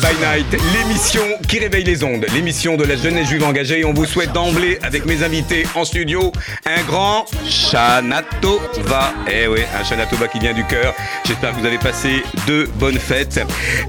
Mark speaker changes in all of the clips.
Speaker 1: by Night, l'émission qui réveille les ondes, l'émission de la jeunesse juive engagée. On vous souhaite d'emblée, avec mes invités en studio, un grand Shanatova. Eh oui, un Shanatova qui vient du cœur. J'espère que vous avez passé de bonnes fêtes.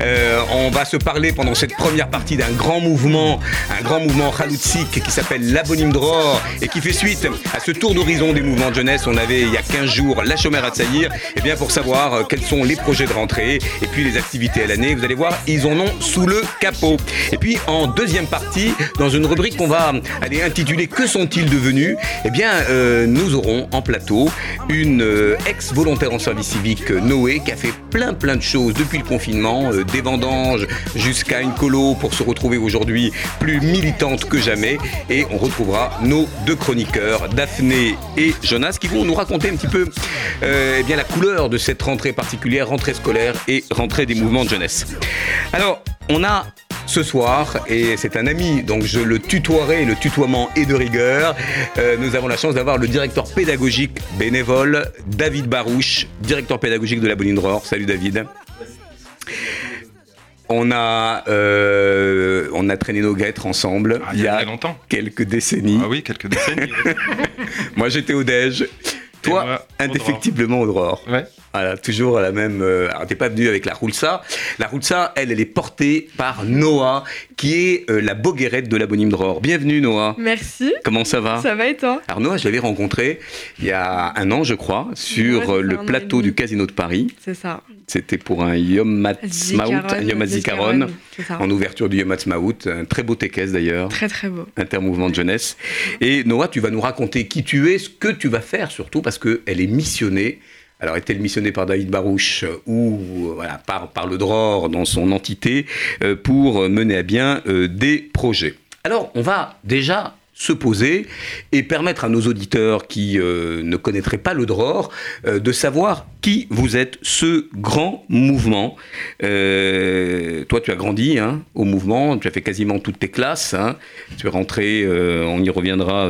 Speaker 1: Euh, on va se parler pendant cette première partie d'un grand mouvement, un grand mouvement Khaloutzik qui s'appelle l'Abonim Dror et qui fait suite à ce tour d'horizon des mouvements de jeunesse. On avait il y a 15 jours la chômeur à Tsaïr. Et bien pour savoir euh, quels sont les projets de rentrée et puis les activités à l'année, vous allez voir, ils en ont sous le capot. Et puis en deuxième partie, dans une rubrique qu'on va aller intituler Que sont-ils devenus? Eh bien, euh, nous aurons en plateau une euh, ex-volontaire en service civique, euh, Noé, qui a fait plein plein de choses depuis le confinement, des vendanges jusqu'à une colo pour se retrouver aujourd'hui plus militante que jamais. Et on retrouvera nos deux chroniqueurs, Daphné et Jonas, qui vont nous raconter un petit peu eh bien, la couleur de cette rentrée particulière, rentrée scolaire et rentrée des mouvements de jeunesse. Alors, on a ce soir, et c'est un ami, donc je le tutoierai, le tutoiement est de rigueur. Euh, nous avons la chance d'avoir le directeur pédagogique bénévole, David Barouche, directeur pédagogique de la Bonine Dror. Salut David. On a, euh, on a traîné nos guêtres ensemble
Speaker 2: Ah, il y a longtemps.
Speaker 1: quelques décennies.
Speaker 2: Ah oui, quelques décennies.
Speaker 1: Moi j'étais au Dej. Toi,
Speaker 2: moi,
Speaker 1: indéfectiblement au Dror.
Speaker 2: ouais.
Speaker 1: Voilà, toujours la même. euh, alors, t'es pas venu avec la Roulsa. La Roulsa, elle, elle est portée par Noah, qui est euh, la boguerette de l'abonyme Dror. Bienvenue, Noah.
Speaker 3: Merci.
Speaker 1: Comment ça va?
Speaker 3: Ça va et toi?
Speaker 1: Alors, Noah, je l'avais rencontré il y a un an, je crois, sur
Speaker 3: Ouais,
Speaker 1: euh, le plateau du Casino de Paris.
Speaker 3: C'est ça.
Speaker 1: C'était pour un Yom Matzmaout, un Yom
Speaker 3: ça.
Speaker 1: en ouverture du Yom Matzmaout. Un très beau tékès d'ailleurs.
Speaker 3: Très très beau.
Speaker 1: intermouvement de jeunesse. Et Noah, tu vas nous raconter qui tu es, ce que tu vas faire surtout, parce qu'elle est missionnée. Alors, est-elle missionnée par David Barouche euh, ou euh, par, le DROR dans son entité euh, pour mener à bien des projets? Alors, on va déjà se poser et permettre à nos auditeurs qui ne connaîtraient pas le DROR de savoir qui vous êtes, ce grand mouvement. Toi, tu as grandi hein, au mouvement, tu as fait quasiment toutes tes classes. hein. Tu es rentré, on y reviendra,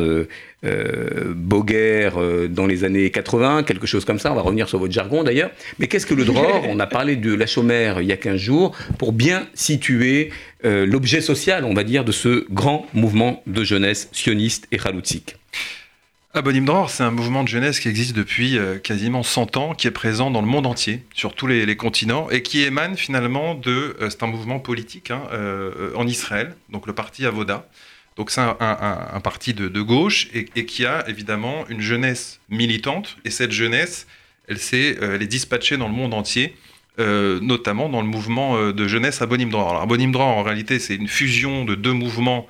Speaker 1: euh, Boguer euh, dans les années 80, quelque chose comme ça. On va revenir sur votre jargon d'ailleurs. Mais qu'est-ce que le DROR? On a parlé de la chômère il y a 15 jours pour bien situer euh, l'objet social, on va dire, de ce grand mouvement de jeunesse sioniste et khaloutzik.
Speaker 2: Abonim Dror, c'est un mouvement de jeunesse qui existe depuis euh, quasiment 100 ans, qui est présent dans le monde entier, sur tous les, les continents, et qui émane finalement de. c'est un mouvement politique hein, en Israël, donc le parti Avoda. Donc c'est un, parti de, gauche et, qui a évidemment une jeunesse militante. Et cette jeunesse, elle, s'est, euh, elle est dispatchée dans le monde entier, euh, notamment dans le mouvement euh, de jeunesse Abonim Dror. Alors Abonim en réalité, c'est une fusion de deux mouvements.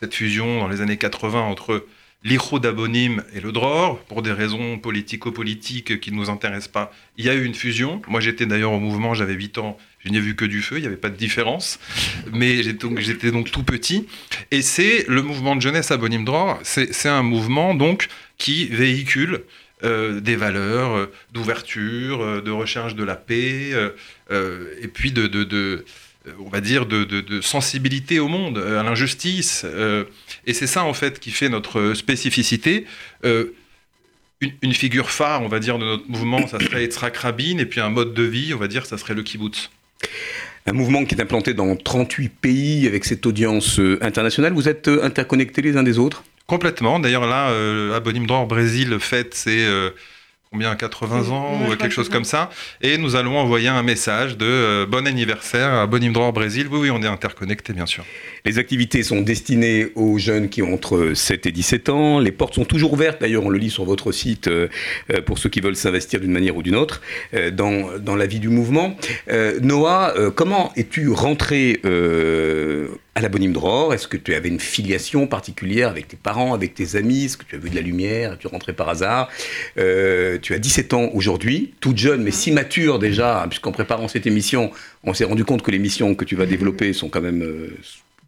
Speaker 2: Cette fusion dans les années 80 entre l'Ichud Abonim et le DROR, pour des raisons politico-politiques qui ne nous intéressent pas. Il y a eu une fusion. Moi, j'étais d'ailleurs au mouvement, j'avais 8 ans, je n'ai vu que du feu, il n'y avait pas de différence. Mais j'étais donc, tout petit. Et c'est le mouvement de jeunesse Abonim DROR, c'est un mouvement donc qui véhicule euh, des valeurs euh, d'ouverture, euh, de recherche de la paix, et puis de, de- on va dire, de, de- de sensibilité au monde, euh, à l'injustice. euh, et c'est ça, en fait, qui fait notre spécificité. Euh, une, une figure phare, on va dire, de notre mouvement, ça serait Yitzhak Rabin, et puis un mode de vie, on va dire, ça serait le kibbutz.
Speaker 1: Un mouvement qui est implanté dans 38 pays avec cette audience euh, internationale. Vous êtes euh, interconnectés les uns des autres?
Speaker 2: Complètement. D'ailleurs, là, euh, Abonim Dror Brésil fête euh, combien 80 ans ou quelque chose comme ça. Et nous allons envoyer un message de euh, bon anniversaire à Abonim Dror Brésil. Oui, oui, on est interconnectés, bien sûr.
Speaker 1: Les activités sont destinées aux jeunes qui ont entre 7 et 17 ans. Les portes sont toujours ouvertes, d'ailleurs on le lit sur votre site, euh, euh, pour ceux qui veulent s'investir d'une manière ou d'une autre euh, dans, dans la vie du mouvement. Euh, Noah, euh, comment es-tu rentré euh, à la Bonime Dror Est-ce que tu avais une filiation particulière avec tes parents, avec tes amis Est-ce que tu as vu de la lumière Tu rentrais par hasard Euh, Tu as 17 ans aujourd'hui, toute jeune mais si mature déjà, puisqu'en préparant cette émission, on s'est rendu compte que les missions que tu vas développer sont quand même... euh,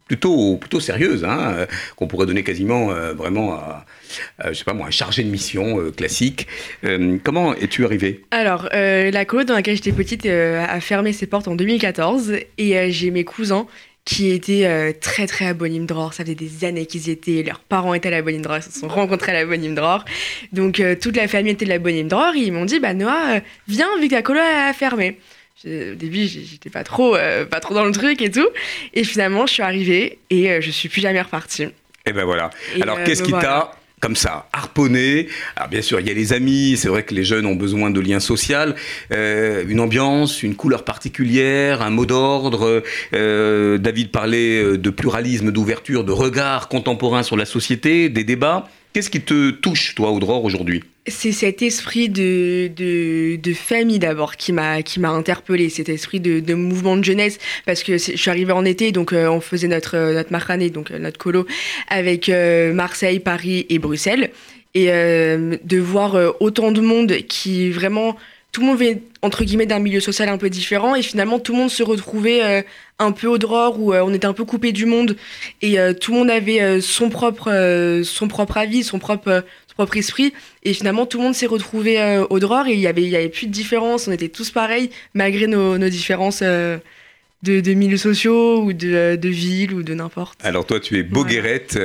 Speaker 1: plutôt, plutôt sérieuses, hein, euh, qu'on pourrait donner quasiment euh, vraiment à, je sais pas moi, un chargé de mission classique. comment es-tu arrivé
Speaker 3: Alors, la colo dans laquelle j'étais petite a fermé ses portes en 2014 et j'ai mes cousins qui étaient très très à Bonime-Dror. Ça faisait des années qu'ils y étaient, leurs parents étaient à la ils se sont rencontrés à la. Donc toute la famille était de la Bonime-Dror. Ils m'ont dit, bah Noah, viens vu que la colo a fermé au début, j'étais pas trop, euh, pas trop dans le truc et tout. Et finalement, je suis arrivée et euh, je suis plus jamais repartie.
Speaker 1: Et ben voilà. Alors, euh, qu'est-ce qui t'a comme ça, harponné. Alors bien sûr, il y a les amis, c'est vrai que les jeunes ont besoin de liens sociaux, une ambiance, une couleur particulière, un mot d'ordre. David parlait de pluralisme, d'ouverture, de regard contemporain sur la société, des débats. Qu'est-ce qui te touche, toi, Audror, aujourd'hui
Speaker 3: C'est cet esprit de, famille d'abord qui m'a qui interpellé, cet esprit de, mouvement de jeunesse, parce que je suis arrivée en été, donc euh, on faisait notre euh, notre marranée, donc euh, notre colo, avec Marseille, Paris et Bruxelles, et de voir autant de monde qui vraiment tout le monde entre guillemets d'un milieu social un peu différent et finalement tout le monde se retrouvait euh, un peu au dror où euh, on était un peu coupé du monde et euh, tout le monde avait son propre son propre avis son propre son propre esprit et finalement tout le monde s'est retrouvé au dror et il y avait il y avait plus de différence on était tous pareils malgré nos, nos différences de, de, milieux sociaux ou de, de ville ou de n'importe.
Speaker 1: Alors toi tu es Boguerette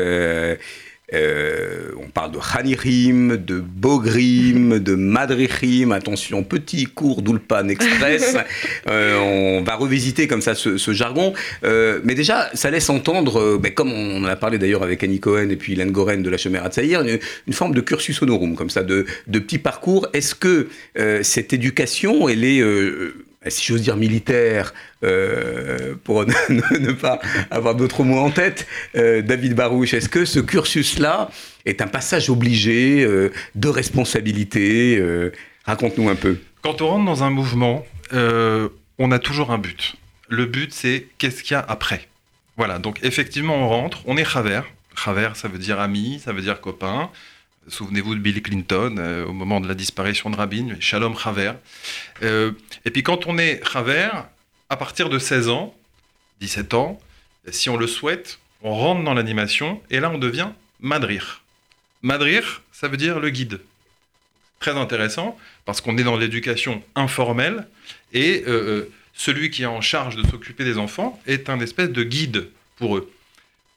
Speaker 1: euh, on parle de Hanirim, de Bogrim, de Madrichim. Attention, petit cours d'Ulpan Express. Euh, on va revisiter comme ça ce, jargon. Euh, mais déjà, ça laisse entendre, ben, comme on en a parlé d'ailleurs avec Annie Cohen et puis Hélène Goren de la Chemera Tsaïr, une, une, forme de cursus honorum, comme ça, de, de petits parcours. Est-ce que cette éducation, elle est si j'ose dire militaire, euh, pour ne, pas avoir d'autres mots en tête, euh, David Barouche, est-ce que ce cursus-là est un passage obligé euh, de responsabilité Raconte-nous un peu.
Speaker 2: Quand on rentre dans un mouvement, on a toujours un but. Le but, c'est qu'est-ce qu'il y a après. Voilà, donc effectivement, on rentre, on est Chaver. Chaver, ça veut dire ami, ça veut dire copain. Souvenez-vous de Bill Clinton euh, au moment de la disparition de Rabin, Shalom Chaver. Euh, et puis quand on est Chaver, à partir de 16 ans, 17 ans, si on le souhaite, on rentre dans l'animation et là on devient Madrir. Madrir, ça veut dire le guide. Très intéressant parce qu'on est dans l'éducation informelle et euh, celui qui est en charge de s'occuper des enfants est un espèce de guide pour eux.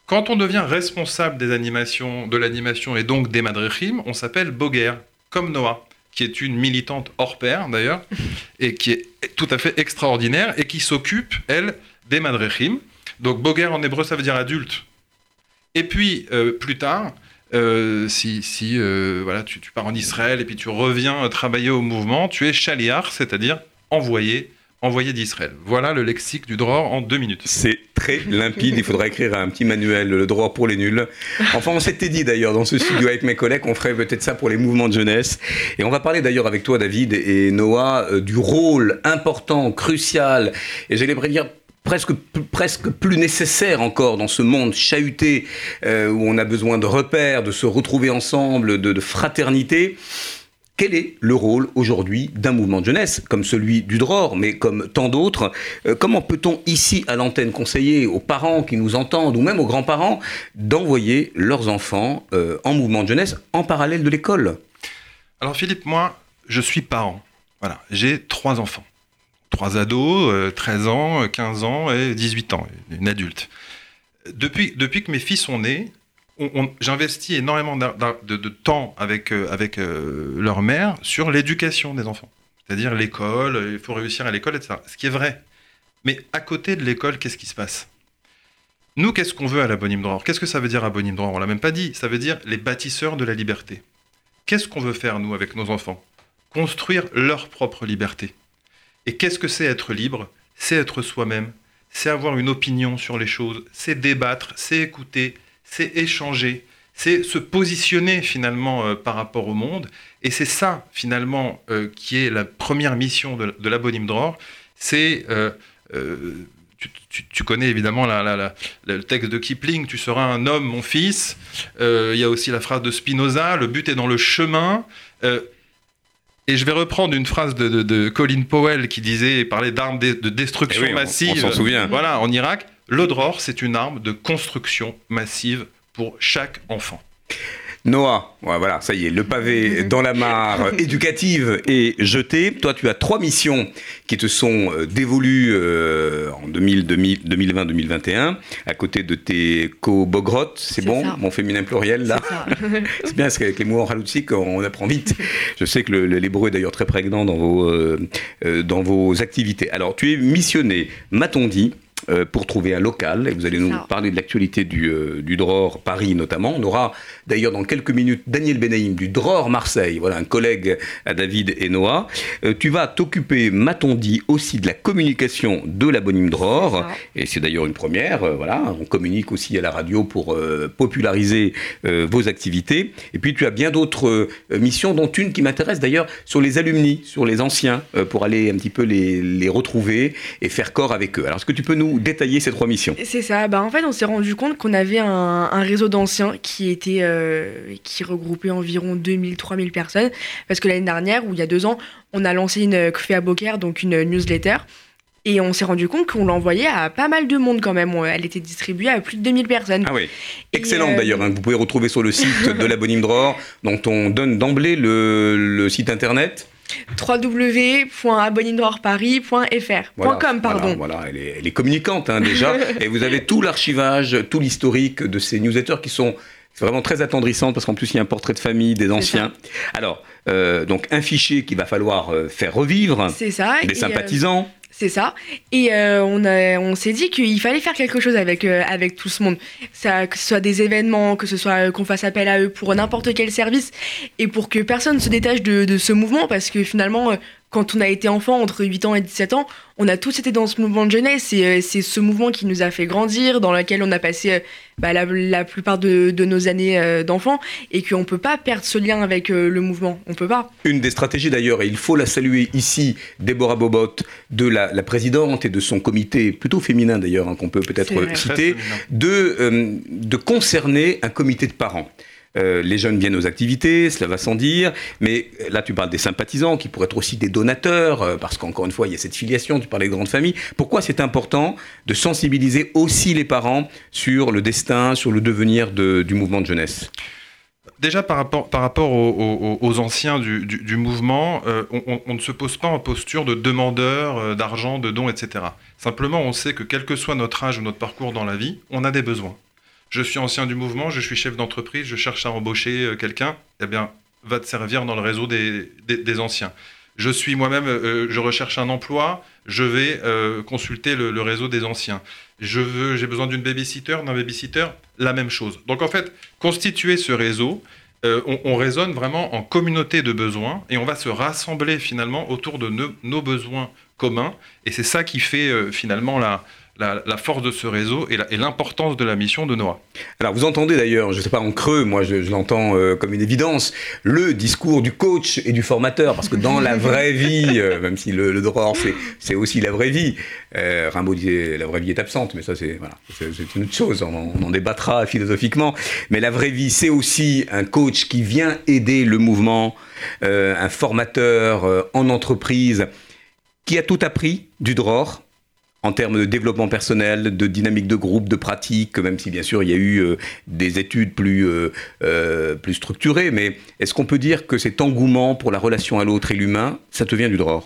Speaker 2: Quand on devient responsable des animations, de l'animation et donc des madrichim, on s'appelle Boger, comme Noah, qui est une militante hors pair d'ailleurs, et qui est tout à fait extraordinaire et qui s'occupe, elle, des madrichim. Donc Boger en hébreu, ça veut dire adulte. Et puis, euh, plus tard, euh, si, si euh, voilà, tu, tu, pars en Israël et puis tu reviens travailler au mouvement, tu es chaliar, c'est-à-dire envoyé envoyé d'Israël. Voilà le lexique du Dror en deux minutes.
Speaker 1: C'est très limpide, il faudra écrire un petit manuel, le Dror pour les nuls. Enfin, on s'était dit d'ailleurs dans ce studio avec mes collègues qu'on ferait peut-être ça pour les mouvements de jeunesse. Et on va parler d'ailleurs avec toi, David et Noah, euh, du rôle important, crucial, et j'allais dire presque, presque plus nécessaire encore dans ce monde chahuté euh, où on a besoin de repères, de se retrouver ensemble, de fraternité. Quel est le rôle aujourd'hui d'un mouvement de jeunesse, comme celui du DROR, mais comme tant d'autres? Euh, Comment peut-on ici à l'antenne conseiller aux parents qui nous entendent, ou même aux grands-parents, d'envoyer leurs enfants euh, en mouvement de jeunesse en parallèle de l'école?
Speaker 2: Alors Philippe, moi, je suis parent. Voilà, j'ai trois enfants. Trois ados, 13 euh, ans, 15 ans et 18 ans, une adulte. Depuis, depuis que mes fils sont nés, j'investis énormément de, temps avec, euh, avec euh, leur mère sur l'éducation des enfants. C'est-à-dire l'école, il faut réussir à l'école, etc. Ce qui est vrai. Mais à côté de l'école, qu'est-ce qui se passe? Nous, qu'est-ce qu'on veut à la Bonim Droit Qu'est-ce que ça veut dire à Bonim Droit On l'a même pas dit. Ça veut dire les bâtisseurs de la liberté. Qu'est-ce qu'on veut faire, nous, avec nos enfants? Construire leur propre liberté. Et qu'est-ce que c'est être libre? C'est être soi-même. C'est avoir une opinion sur les choses. C'est débattre. C'est écouter c'est échanger, c'est se positionner finalement euh, par rapport au monde. Et c'est ça finalement euh, qui est la première mission de, de l'abonyme Dror. C'est euh, tu, connais évidemment le texte de Kipling, tu seras un homme, mon fils. Il y a aussi la phrase de Spinoza, le but est dans le chemin. et je vais reprendre une phrase de, Colin Powell qui disait, parlait d'armes de, destruction
Speaker 1: eh
Speaker 2: massive.
Speaker 1: On, s'en souvient.
Speaker 2: Voilà, en Irak. Le DROR, c'est une arme de construction massive pour chaque enfant.
Speaker 1: Noah, voilà, ça y est, le pavé dans la mare éducative est jeté. Toi, tu as trois missions qui te sont euh, dévolues euh, en 2020-2021, à côté de tes co-bogrottes. C'est bon, mon féminin pluriel, là C'est bien, parce qu'avec les mots en haloutique, on apprend vite. Je sais que l'hébreu est d'ailleurs très prégnant dans vos, euh, dans vos activités. Alors, tu es missionné, m'a-t-on dit, euh, pour trouver un local. Et vous allez nous parler de l'actualité du, euh, du DROR Paris notamment. On aura d'ailleurs dans quelques minutes Daniel Benaïm du DROR Marseille, voilà un collègue à David et Noah. Euh, tu vas t'occuper, m'a-t-on dit, aussi de la communication de l'abonyme DROR. Et c'est d'ailleurs une première. voilà, on communique aussi à la radio pour populariser vos activités. Et puis tu as bien d'autres missions, dont une qui m'intéresse d'ailleurs sur les alumni, sur les anciens, pour aller un petit peu les, les retrouver et faire corps avec eux. Alors est-ce que tu peux nous détailler ces trois missions
Speaker 3: C'est ça. Bah, en fait, on s'est rendu compte qu'on avait un, réseau d'anciens qui était euh, qui regroupait environ 2000-3000 personnes. Parce que l'année dernière, ou il y a deux ans, on a lancé une Kfea Boker, donc une newsletter. Et on s'est rendu compte qu'on l'envoyait à pas mal de monde quand même. Elle était distribuée à plus de 2000 personnes.
Speaker 1: Ah oui. Excellente euh, d'ailleurs. Hein. Vous pouvez retrouver sur le site de Dror, dont on donne d'emblée le site internet
Speaker 3: www.abonnindorparis.fr.com, pardon.
Speaker 1: Voilà, elle, est, communicante hein, déjà. et vous avez tout l'archivage, tout l'historique de ces newsletters qui sont vraiment très attendrissantes parce qu'en plus il y a un portrait de famille des anciens. Alors, euh, donc un fichier qu'il va falloir euh, faire revivre.
Speaker 3: C'est ça.
Speaker 1: Des euh, sympathisants.
Speaker 3: C'est ça. Et euh, on, on s'est dit qu'il fallait faire quelque chose avec, euh, avec tout ce monde. Ça, que ce soit des événements, que ce soit euh, qu'on fasse appel à eux pour n'importe quel service, et pour que personne ne se détache de, de, ce mouvement, parce que finalement, quand on a été enfant, entre 8 ans et 17 ans, on a tous été dans ce mouvement de jeunesse et euh, c'est ce mouvement qui nous a fait grandir, dans lequel on a passé euh, bah, la, plupart de, nos années euh, d'enfant et qu'on ne peut pas perdre ce lien avec le mouvement. On peut pas.
Speaker 1: Une des stratégies d'ailleurs, et il faut la saluer ici, Déborah Bobot, de la, présidente et de son comité, plutôt féminin d'ailleurs, hein, qu'on peut peut-être citer, de, de concerner un comité de parents. Euh, les jeunes viennent aux activités, cela va sans dire, mais là tu parles des sympathisants qui pourraient être aussi des donateurs, euh, parce qu'encore une fois il y a cette filiation, tu parlais de grandes familles. Pourquoi c'est important de sensibiliser aussi les parents sur le destin, sur le devenir du mouvement de jeunesse?
Speaker 2: Déjà par rapport, par rapport aux, anciens du, mouvement, euh, on, on, ne se pose pas en posture de demandeur d'argent, de dons, etc. Simplement, on sait que quel que soit notre âge ou notre parcours dans la vie, on a des besoins je suis ancien du mouvement, je suis chef d'entreprise, je cherche à embaucher euh, quelqu'un, eh bien, va te servir dans le réseau des, anciens. Je suis moi-même, euh, je recherche un emploi, je vais euh, consulter le, réseau des anciens. J'ai besoin d'une babysitter, d'un babysitter, la même chose. Donc en fait, constituer ce réseau, on, on, raisonne vraiment en communauté de besoins et on va se rassembler finalement autour de nos besoins communs. Et c'est ça qui fait finalement la, la, force de ce réseau et l'importance de la mission de Noah.
Speaker 1: Alors vous entendez d'ailleurs, je ne sais pas en creux, moi je, l'entends euh, comme une évidence, le discours du coach et du formateur, parce que dans la vraie vie, euh, même si le, droit c'est aussi la vraie vie, euh, Rimbaud disait la vraie vie est absente, mais ça c'est voilà, une autre chose, on, on, en débattra philosophiquement, mais la vraie vie c'est aussi un coach qui vient aider le mouvement, un formateur en entreprise qui a tout appris du DROR, en termes de développement personnel, de dynamique de groupe, de pratique, même si bien sûr il y a eu euh, des études plus, euh, euh, plus structurées, mais est-ce qu'on peut dire que cet engouement pour la relation à l'autre et l'humain, ça te vient du dror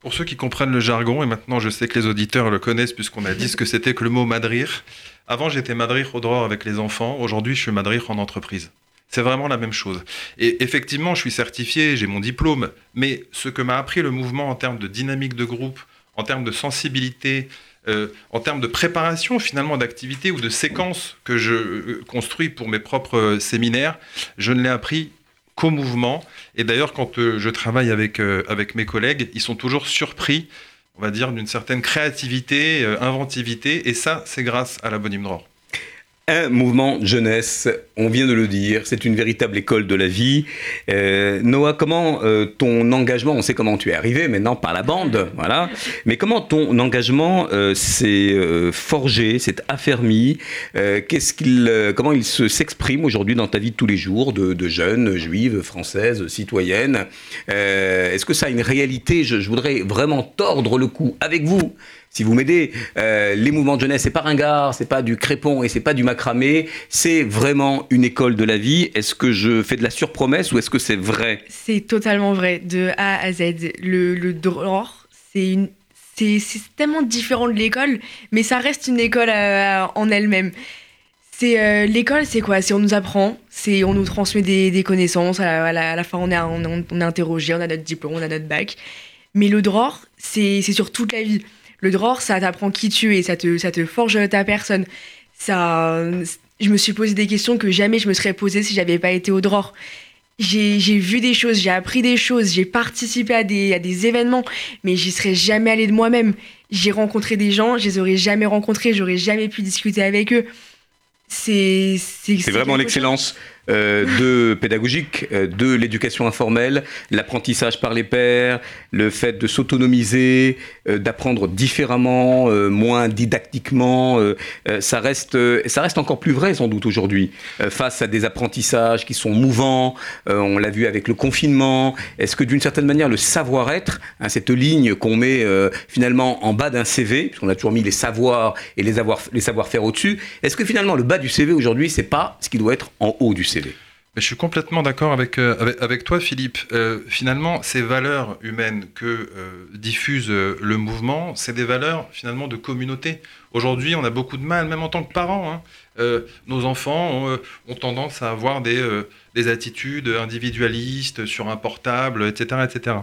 Speaker 2: Pour ceux qui comprennent le jargon, et maintenant je sais que les auditeurs le connaissent puisqu'on a dit ce que c'était que le mot madrir, avant j'étais madrir au dror avec les enfants, aujourd'hui je suis madrir en entreprise. C'est vraiment la même chose. Et effectivement, je suis certifié, j'ai mon diplôme, mais ce que m'a appris le mouvement en termes de dynamique de groupe, en termes de sensibilité, euh, en termes de préparation finalement d'activités ou de séquences que je euh, construis pour mes propres euh, séminaires, je ne l'ai appris qu'au mouvement. Et d'ailleurs, quand je travaille avec, avec mes collègues, ils sont toujours surpris, on va dire, d'une certaine créativité, inventivité. Et ça, c'est grâce à la bonne
Speaker 1: un mouvement jeunesse, on vient de le dire, c'est une véritable école de la vie. Euh, Noah, comment euh, ton engagement, on sait comment tu es arrivé maintenant par la bande, voilà, mais comment ton engagement euh, s'est forgé, s'est affermi, qu'est-ce qu'il, comment il se, s'exprime aujourd'hui dans ta vie de tous les jours de, de jeune, juive, française, citoyenne? Est-ce que ça a une réalité? Je, je voudrais vraiment tordre le cou avec vous si vous m'aidez. Euh, les mouvements de jeunesse, c'est pas ringard, c'est pas du crépon et c'est pas du macramé. C'est vraiment une école de la vie. Est-ce que je fais de la surpromesse ou est-ce que c'est vrai?
Speaker 3: C'est totalement vrai, de A à Z. Le, le DROR, c'est c'est tellement différent de l'école, mais ça reste une école euh, en elle-même. Euh, l'école, c'est quoi? C'est on nous apprend, c'est on nous transmet des, connaissances. À la, fin, on est, on, interrogé, on a notre diplôme, on a notre bac. Mais le DROR, c'est sur toute la vie. Le DROR, ça t'apprend qui tu es, ça te, ça te forge ta personne. Ça, je me suis posé des questions que jamais je me serais posées si j'avais pas été au DROR j'ai vu des choses, j'ai appris des choses, j'ai participé à des, à des événements, mais j'y serais jamais allée de moi-même. J'ai rencontré des gens, je les aurais jamais rencontrés, j'aurais jamais pu discuter avec eux. C'est
Speaker 1: vraiment l'excellence. Euh, de pédagogique, euh, de l'éducation informelle, l'apprentissage par les pairs, le fait de s'autonomiser, euh, d'apprendre différemment, moins didactiquement, ça, reste, ça reste encore plus vrai sans doute aujourd'hui, face à des apprentissages qui sont mouvants, on l'a vu avec le confinement, est-ce que d'une certaine manière le savoir-être, hein, cette ligne qu'on met finalement en bas d'un CV, puisqu'on a toujours mis les savoirs et les, les savoir-faire au-dessus, est-ce que finalement le bas du CV aujourd'hui, c'est pas ce qui doit être en haut du CV
Speaker 2: je suis complètement d'accord avec, euh, avec, toi, Philippe. Euh, finalement, ces valeurs humaines que euh, diffuse le mouvement, c'est des valeurs finalement de communauté. Aujourd'hui, on a beaucoup de mal, même en tant que parents. Hein. nos enfants ont, tendance à avoir des, des attitudes individualistes sur un portable, etc. etc.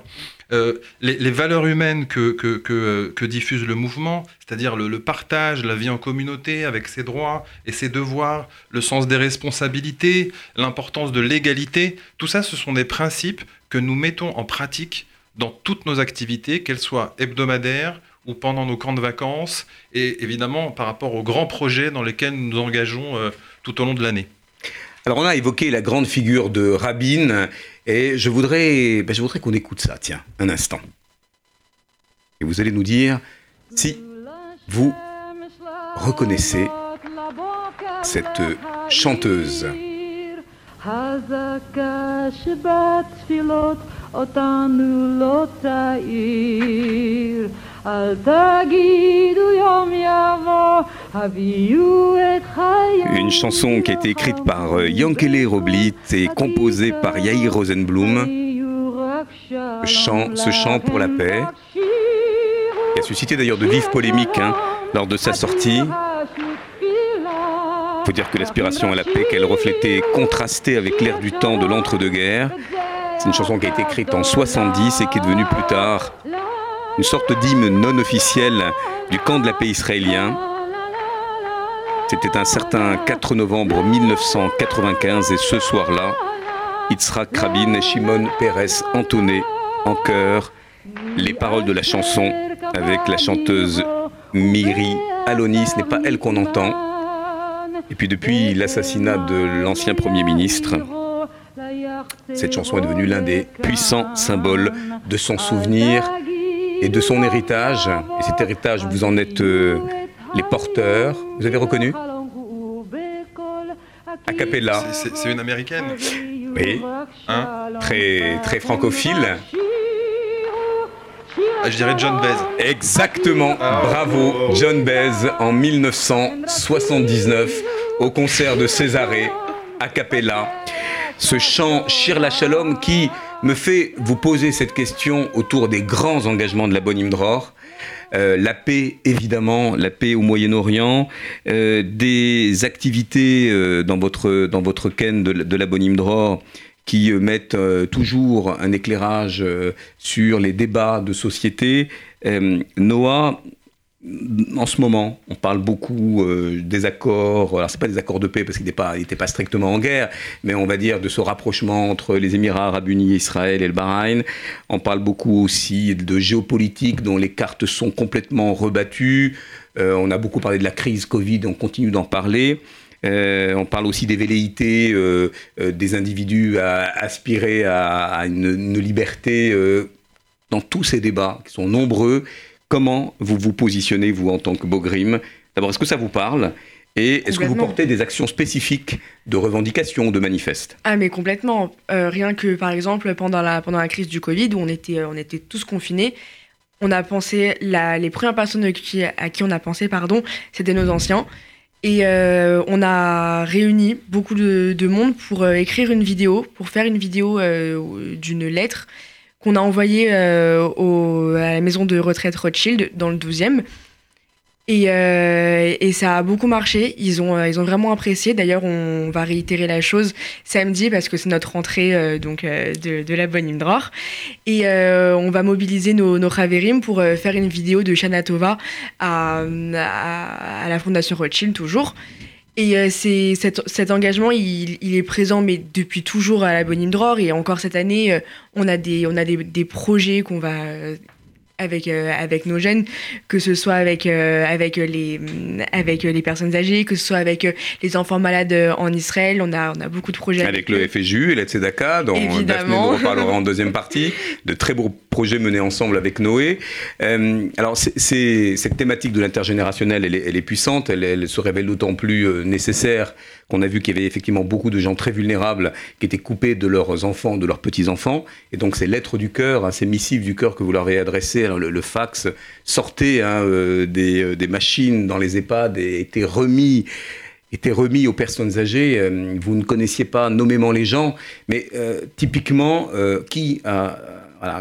Speaker 2: Euh, les, valeurs humaines que, que, diffuse le mouvement, c'est-à-dire le, partage, la vie en communauté avec ses droits et ses devoirs, le sens des responsabilités, l'importance de l'égalité, tout ça, ce sont des principes que nous mettons en pratique dans toutes nos activités, qu'elles soient hebdomadaires ou pendant nos camps de vacances, et évidemment par rapport aux grands projets dans lesquels nous nous engageons euh, tout au long de l'année.
Speaker 1: Alors on a évoqué la grande figure de Rabin et je voudrais, ben, je voudrais qu'on écoute ça, tiens, un instant. Et vous allez nous dire si vous reconnaissez cette chanteuse. Une chanson qui a été écrite par euh, Yankele Roblit et composée par Yair Rosenblum. Ce chant pour la paix, qui a suscité d'ailleurs de vives polémiques hein, lors de sa sortie. Il faut dire que l'aspiration à la paix qu'elle reflétait contrastait avec l'air du temps de l'entre-deux-guerres. C'est une chanson qui a été écrite en 70 et qui est devenue plus tard une sorte d'hymne non officiel du camp de la paix israélien. C'était un certain 4 novembre 1995 et ce soir-là, Yitzhak Rabin et Shimon Peres entonnaient en chœur les paroles de la chanson avec la chanteuse Miri Aloni. Ce n'est pas elle qu'on entend. Et puis depuis l'assassinat de l'ancien Premier ministre, cette chanson est devenue l'un des puissants symboles de son souvenir et de son héritage. Et cet héritage, vous en êtes euh, les porteurs. Vous avez reconnu A cappella.
Speaker 2: C'est une américaine
Speaker 1: Oui. Hein très, très francophile.
Speaker 2: Ah, je dirais John Baez.
Speaker 1: Exactement. Ah. Bravo, John Baez en 1979 au concert de Césarée a cappella. Ce chant Shir la Shalom qui me fait vous poser cette question autour des grands engagements de la Bonne. Euh, la paix, évidemment, la paix au Moyen-Orient, euh, des activités euh, dans, votre, dans votre ken de, la Bonne Dror qui mettent toujours un éclairage sur les débats de société. Noah, en ce moment, on parle beaucoup euh, des accords, alors c'est pas des accords de paix parce qu'il n'était pas, strictement en guerre, mais on va dire de ce rapprochement entre les Émirats arabes unis, Israël et le Bahreïn. On parle beaucoup aussi de géopolitique dont les cartes sont complètement rebattues. Euh, on a beaucoup parlé de la crise Covid, on continue d'en parler. Euh, on parle aussi des velléités des individus à aspirer à, une, liberté dans tous ces débats qui sont nombreux Comment vous vous positionnez, vous, en tant que Bogrim? D'abord, est-ce que ça vous parle? Et est-ce que vous portez des actions spécifiques de revendication, de manifeste?
Speaker 3: Ah mais complètement. Euh, rien que par exemple pendant la, pendant la crise du Covid où on était, euh, on était tous confinés, on a pensé, les premières personnes à qui, à qui on a pensé, pardon, c'était nos anciens. Et euh, on a réuni beaucoup de, monde pour euh, écrire une vidéo, pour faire une vidéo d'une lettre qu'on a envoyée à la maison de retraite Rothschild dans le 12e. Euh, et, ça a beaucoup marché. Ils ont, euh, ils ont vraiment apprécié. D'ailleurs, on va réitérer la chose samedi parce que c'est notre rentrée euh, donc, de, la bonne Imdror. Et on va mobiliser nos, nos pour faire une vidéo de Shana Tova à, à, la Fondation Rothschild, toujours. Et c'est cet, engagement, il, est présent, mais depuis toujours à la Bonne Imdror. Et encore cette année, on a des, on a des, des projets qu'on va avec, euh, avec nos jeunes, que ce soit avec, euh, avec, les, avec les personnes âgées, que ce soit avec euh, les enfants malades en Israël. On a, on a beaucoup de projets.
Speaker 1: Avec, le FSJU et la Tzedaka, dont Daphné nous reparlera en deuxième partie. De très beaux projets menés ensemble avec Noé. alors, c'est, cette thématique de l'intergénérationnel, elle, est puissante, elle, se révèle d'autant plus nécessaire qu'on a vu qu'il y avait effectivement beaucoup de gens très vulnérables qui étaient coupés de leurs enfants, de leurs petits-enfants. Et donc ces lettres du cœur, hein, ces missives du cœur que vous leur avez adressées, hein, le, fax sortait hein, euh, euh, des, machines dans les EHPAD et était remis était remis aux personnes âgées. Euh, vous ne connaissiez pas nommément les gens, mais typiquement, qui,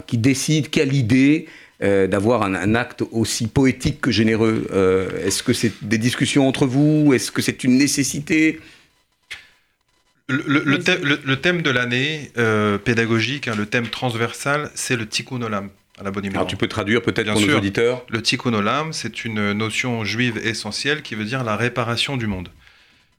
Speaker 1: qui décide, quelle idée d'avoir un, un, acte aussi poétique que généreux. Est-ce que c'est des discussions entre vous? Est-ce que c'est une nécessité?
Speaker 2: Le, thème, de l'année euh, pédagogique, hein, le thème transversal, c'est le tikkun olam. À la bonne
Speaker 1: Alors tu peux traduire peut-être pour nos auditeurs?
Speaker 2: Le tikkun olam, c'est une notion juive essentielle qui veut dire la réparation du monde.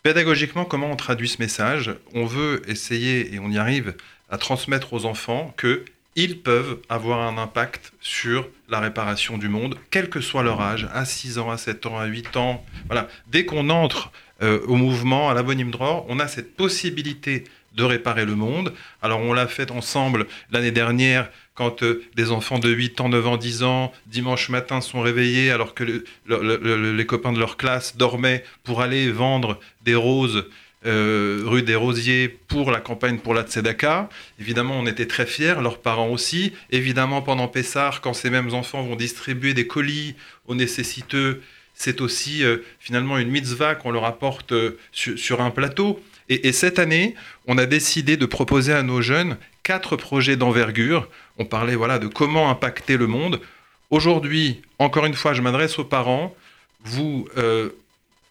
Speaker 2: Pédagogiquement, comment on traduit ce message? On veut essayer, et on y arrive, à transmettre aux enfants que ils peuvent avoir un impact sur la réparation du monde, quel que soit leur âge, à 6 ans, à 7 ans, à 8 ans. Voilà. Dès qu'on entre euh, au mouvement, à la Bonne Dror, on a cette possibilité de réparer le monde. Alors on l'a fait ensemble l'année dernière quand euh, des enfants de 8 ans, 9 ans, 10 ans, dimanche matin, sont réveillés alors que les copains de leur classe dormaient pour aller vendre des roses euh, rue des Rosiers pour la campagne pour la Tzedaka. Évidemment, on était très fiers, leurs parents aussi. Évidemment, pendant Pessar, quand ces mêmes enfants vont distribuer des colis aux nécessiteux, c'est aussi euh, finalement une mitzvah qu'on leur apporte euh, sur, un plateau. Et, cette année, on a décidé de proposer à nos jeunes quatre projets d'envergure. On parlait voilà de comment impacter le monde. Aujourd'hui, encore une fois, je m'adresse aux parents. Vous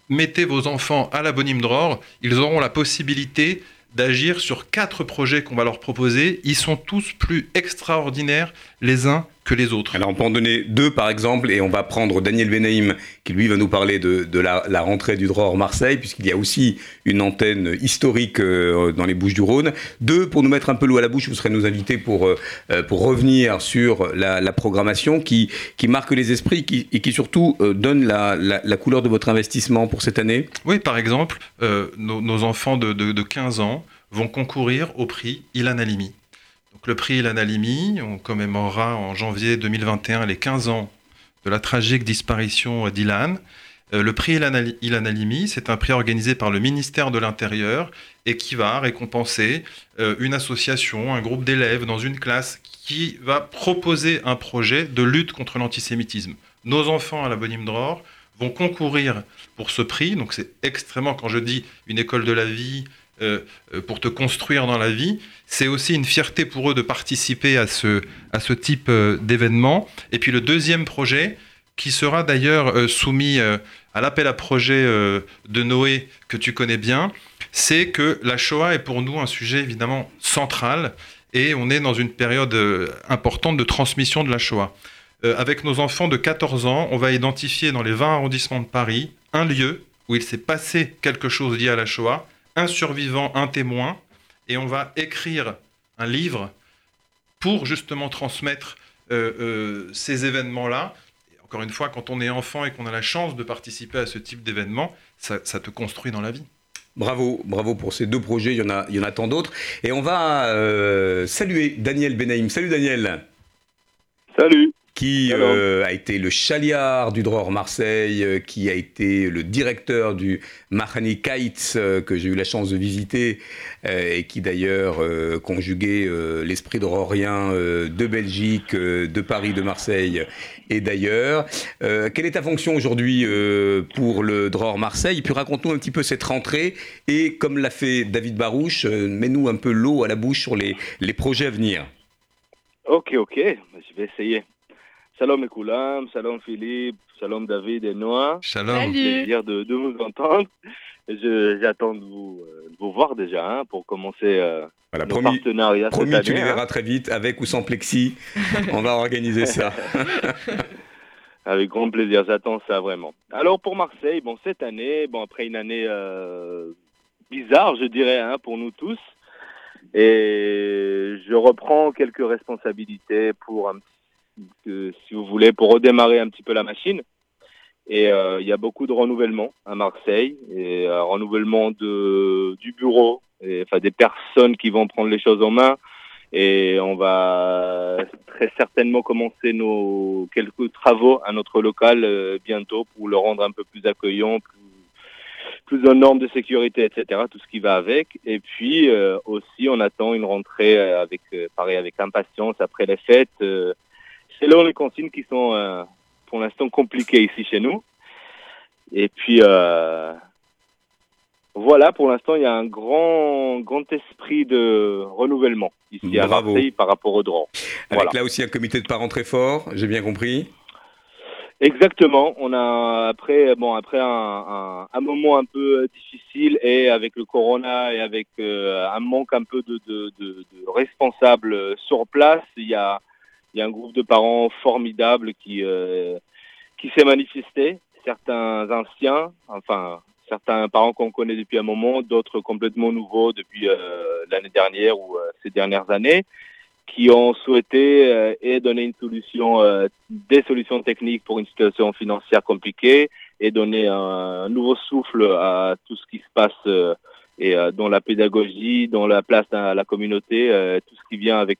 Speaker 2: mettez vos enfants à la bonne Dror, ils auront la possibilité d'agir sur quatre projets qu'on va leur proposer. Ils sont tous plus extraordinaires les uns les autres.
Speaker 1: Alors on peut en donner deux par exemple et on va prendre Daniel Benaïm qui lui va nous parler de, la, rentrée du Dror Marseille puisqu'il y a aussi une antenne historique euh, dans les Bouches du Rhône. Deux, pour nous mettre un peu l'eau à la bouche, vous serez nos invités pour, euh, euh, pour revenir sur la, programmation qui, qui marque les esprits et qui surtout donne la, la, couleur de votre investissement pour cette année.
Speaker 2: Oui, par exemple, nos, enfants de, de 15 ans vont concourir au prix Ilan Halimi le prix Ilan Halimi, on commémorera en janvier 2021 les 15 ans de la tragique disparition d'Ilan. Euh, le prix Ilan Halimi, c'est un prix organisé par le ministère de l'Intérieur et qui va récompenser euh, une association, un groupe d'élèves dans une classe qui va proposer un projet de lutte contre l'antisémitisme. Nos enfants à la Bonne Dror vont concourir pour ce prix, donc c'est extrêmement, quand je dis une école de la vie, euh, euh, pour te construire dans la vie. C'est aussi une fierté pour eux de participer à ce, à ce type euh, d'événement. Et puis le deuxième projet, qui sera d'ailleurs soumis à l'appel à projet de Noé que tu connais bien, c'est que la Shoah est pour nous un sujet évidemment central et on est dans une période importante de transmission de la Shoah. avec nos enfants de 14 ans, on va identifier dans les 20 arrondissements de Paris un lieu où il s'est passé quelque chose lié à la Shoah un survivant, un témoin, et on va écrire un livre pour justement transmettre euh, euh, ces événements-là. Encore une fois, quand on est enfant et qu'on a la chance de participer à ce type d'événement, ça, te construit dans la vie.
Speaker 1: Bravo, bravo pour ces deux projets, il y en a, il y en a tant d'autres. Et on va euh, saluer Daniel Benaïm. Salut Daniel.
Speaker 4: Salut.
Speaker 1: Qui euh, a été le chaliard du Dror Marseille, euh, qui a été le directeur du Mahani Kites, euh, que j'ai eu la chance de visiter, et qui d'ailleurs conjuguait l'esprit drorien de Belgique, de Paris, de Marseille et d'ailleurs. quelle est ta fonction aujourd'hui pour le Dror Marseille? Puis raconte-nous un petit peu cette rentrée, et comme l'a fait David Barouche, mets-nous un peu l'eau à la bouche sur les, les projets à venir.
Speaker 4: Ok, ok, je vais essayer. Salam Ekoulam, salam Philippe, salam David et Noah.
Speaker 2: Salam.
Speaker 4: plaisir de, de vous entendre. J'attends de vous, euh, de vous voir déjà hein, pour commencer euh,
Speaker 1: voilà, nos promis, partenariats promis, cette année, tu les verras hein. très vite, avec ou sans plexi. On va organiser ça.
Speaker 4: avec grand plaisir, j'attends ça vraiment. Alors pour Marseille, bon cette année, bon après une année euh, bizarre, je dirais, hein, pour nous tous, et je reprends quelques responsabilités pour un petit si vous voulez, pour redémarrer un petit peu la machine. Et euh, il y a beaucoup de renouvellement à Marseille, et un renouvellement de, du bureau, enfin des personnes qui vont prendre les choses en main. Et on va très certainement commencer nos quelques travaux à notre local euh, bientôt pour le rendre un peu plus accueillant, plus, plus aux normes de sécurité, etc. Tout ce qui va avec. Et puis euh, aussi, on attend une rentrée avec, pareil, avec impatience après les fêtes selon les consignes qui sont euh, pour l'instant compliquées ici chez nous. Et puis euh, voilà, pour l'instant, il y a un grand, grand esprit de renouvellement ici à Marseille par rapport au droit.
Speaker 1: Avec là aussi un comité de parents très fort, j'ai bien compris.
Speaker 4: Exactement. On a après bon après un, un, moment un peu difficile et avec le corona et avec euh, un manque un peu de, de, de, de responsables sur place, il y a il y a un groupe de parents formidable qui, euh, qui s'est manifesté. Certains anciens, enfin, certains parents qu'on connaît depuis un moment, d'autres complètement nouveaux depuis euh, l'année dernière ou euh, ces dernières années, qui ont souhaité et donner une solution, des solutions techniques pour une situation financière compliquée et donner un, nouveau souffle à tout ce qui se passe et dans la pédagogie, dans la place à la communauté, tout ce qui vient avec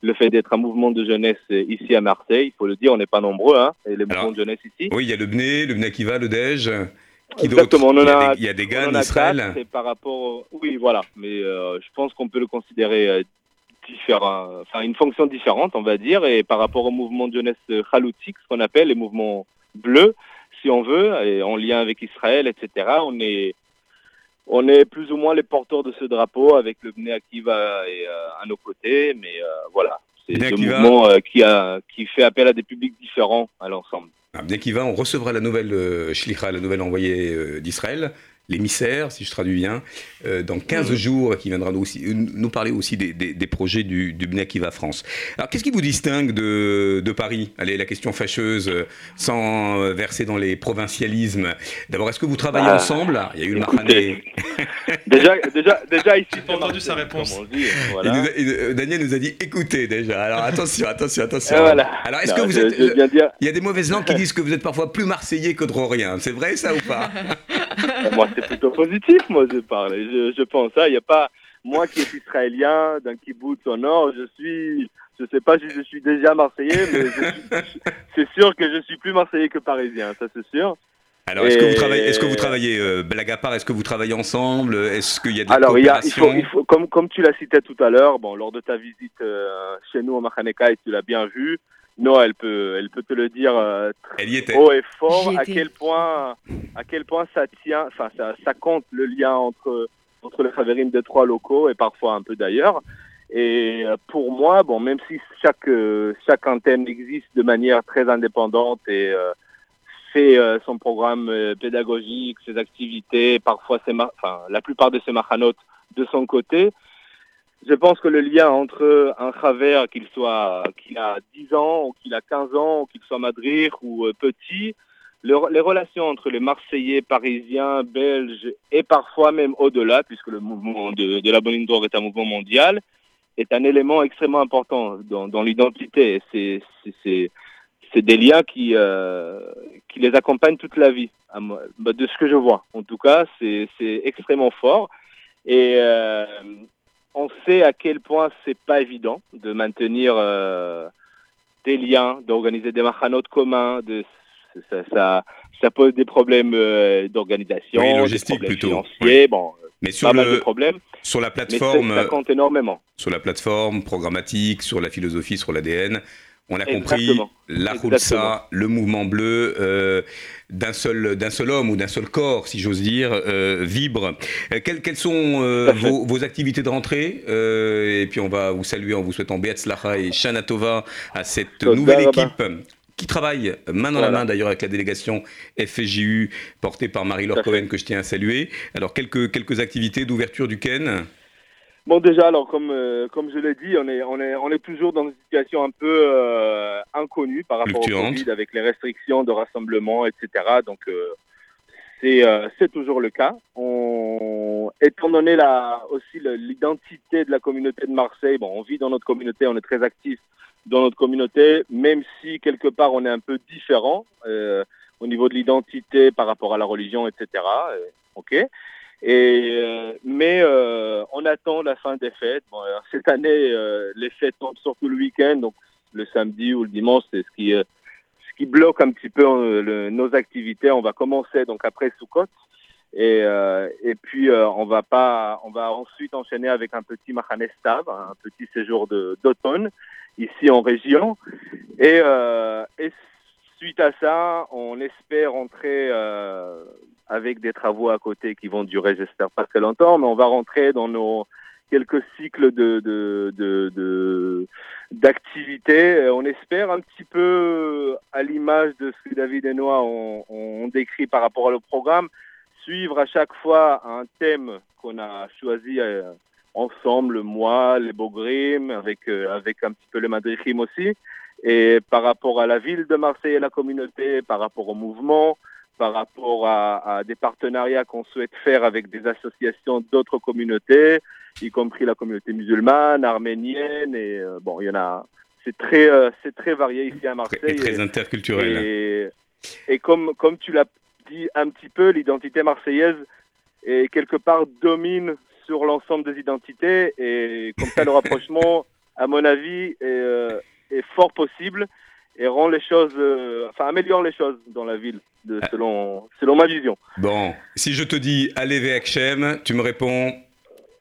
Speaker 4: le fait d'être un mouvement de jeunesse ici à Marseille, il faut le dire, on n'est pas nombreux, hein, les mouvements de jeunesse ici.
Speaker 1: Oui, il y a le BNE, le BNE qui va, le DEJ.
Speaker 4: Qui Exactement, on en
Speaker 1: a, il y a des, gars en Israël.
Speaker 4: par rapport, oui, voilà, mais euh, je pense qu'on peut le considérer euh, différent, enfin une fonction différente, on va dire, et par rapport au mouvement de jeunesse chaloutique, ce qu'on appelle les mouvements bleus, si on veut, et en lien avec Israël, etc. On est on est plus ou moins les porteurs de ce drapeau avec le Bnei Akiva et, euh, à nos côtés, mais euh, voilà, c'est un mouvement euh, qui, a, qui fait appel à des publics différents à l'ensemble.
Speaker 1: Ah, Bnei Akiva, on recevra la nouvelle Shlicha, la nouvelle envoyée d'Israël l'émissaire, si je traduis bien, euh, dans 15 jours, qui viendra nous, aussi, nous parler aussi des, des, projets du, du va France. Alors, qu'est-ce qui vous distingue de, de, Paris? Allez, la question fâcheuse, euh, sans euh, verser dans les provincialismes. D'abord, est-ce que vous travaillez bah, ensemble? Il y a eu le
Speaker 4: déjà, déjà, déjà, ici,
Speaker 2: j'ai entendu sa réponse.
Speaker 1: Daniel nous a dit écoutez déjà. Alors, attention, attention, attention. Alors, est-ce que vous êtes. Il y a des mauvaises langues qui disent que vous êtes parfois plus marseillais que drorien. C'est vrai, ça ou pas?
Speaker 4: Moi, c'est plutôt positif, moi, je parle. Je, je pense ça. Il n'y a pas, moi qui est israélien, d'un kibbutz au nord, je suis, je sais pas si je suis déjà marseillais, mais c'est sûr que je suis plus marseillais que parisien, ça c'est sûr.
Speaker 1: Alors, est-ce que vous travaillez, est-ce que vous travaillez euh, blague à part, est-ce que vous travaillez ensemble? Est-ce qu'il y a des
Speaker 4: Alors, il, y a, il, faut, il faut, comme, comme tu l'as cité tout à l'heure, bon, lors de ta visite euh, chez nous au Machaneka, et tu l'as bien vu, non, elle peut, elle peut te le dire euh, haut et fort à quel point, à quel point ça tient, enfin ça, ça compte le lien entre entre les Faverim de trois locaux et parfois un peu d'ailleurs. Et euh, pour moi, bon, même si chaque euh, chaque antenne existe de manière très indépendante et fait son programme pédagogique, ses activités, parfois ses, enfin la plupart de ses machanotes de son côté, je pense que le lien entre un Javer, qu'il soit, qu'il a 10 ans, ou qu'il a 15 ans, qu'il soit madrir ou euh, petit, les relations entre les Marseillais, Parisiens, Belges et parfois même au-delà, puisque le mouvement de, la Bonne d'Or est un mouvement mondial, est un élément extrêmement important dans, l'identité. C'est, des liens qui, euh, qui les accompagnent toute la vie, de ce que je vois. En tout cas, c'est, c'est extrêmement fort. Et, euh, on sait à quel point c'est pas évident de maintenir euh, des liens, d'organiser des machanotes communs, de, ça, ça, pose des problèmes d'organisation,
Speaker 1: oui, logistique plutôt.
Speaker 4: financiers, bon,
Speaker 1: mais sur
Speaker 4: pas de problèmes.
Speaker 1: Sur la plateforme,
Speaker 4: ça compte énormément.
Speaker 1: Sur la plateforme programmatique, sur la philosophie, sur l'ADN, on a compris la ça, le mouvement bleu euh, d'un seul homme ou d'un seul corps, si j'ose dire, euh, vibre. Euh, quelles, quelles, sont vos, activités de rentrée Et puis on va vous saluer en vous souhaitant Beatzlacha et Shanatova à cette nouvelle équipe qui travaille main dans la main d'ailleurs avec la délégation FJU portée par Marie-Laure Cohen que je tiens à saluer. Alors quelques, quelques activités d'ouverture du Ken?
Speaker 4: Bon, déjà, alors comme euh, comme je l'ai dit, on est on est on est toujours dans une situation un peu euh, inconnue par rapport au Covid, avec les restrictions de rassemblement, etc. Donc euh, c'est c'est toujours le cas. On, étant donné la aussi l'identité de la communauté de Marseille, bon, on vit dans notre communauté, on est très actif dans notre communauté, même si quelque part on est un peu différent au niveau de l'identité par rapport à la religion, etc. ok. Et, euh, mais euh, on attend la fin des fêtes. Bon, cette année, euh, les fêtes tombent surtout le week-end, donc le samedi ou le dimanche, c'est ce qui, ce qui bloque un petit peu nos activités. On va commencer donc après Soukot. Et, et puis on va pas, on va ensuite enchaîner avec un petit Mahanestab, un petit séjour d'automne ici en région. Et, et suite à ça, on espère entrer avec des travaux à côté qui vont durer, j'espère, pas très longtemps, mais on va rentrer dans nos quelques cycles de, de, d'activités. On espère un petit peu à l'image de ce que David et Noah ont, décrit par rapport au programme, suivre à chaque fois un thème qu'on a choisi euh, ensemble, moi, les Bogrim, avec, euh, avec un petit peu le Madrichim aussi, et par rapport à la ville de Marseille et la communauté, par rapport au mouvement, par rapport à, des partenariats qu'on souhaite faire avec des associations d'autres communautés, y compris la communauté musulmane, arménienne, et euh, bon, il y en a. C'est très, euh, c'est très varié ici à Marseille. Et
Speaker 1: très interculturel.
Speaker 4: Et, et, comme, comme tu l'as dit un petit peu, l'identité marseillaise est quelque part domine sur l'ensemble des identités, et comme ça, le rapprochement, à mon avis, est, euh, est fort possible et rend les choses, enfin améliore les choses dans la ville selon, selon ma vision.
Speaker 1: Bon, si je te dis allez vers Hachem, tu me réponds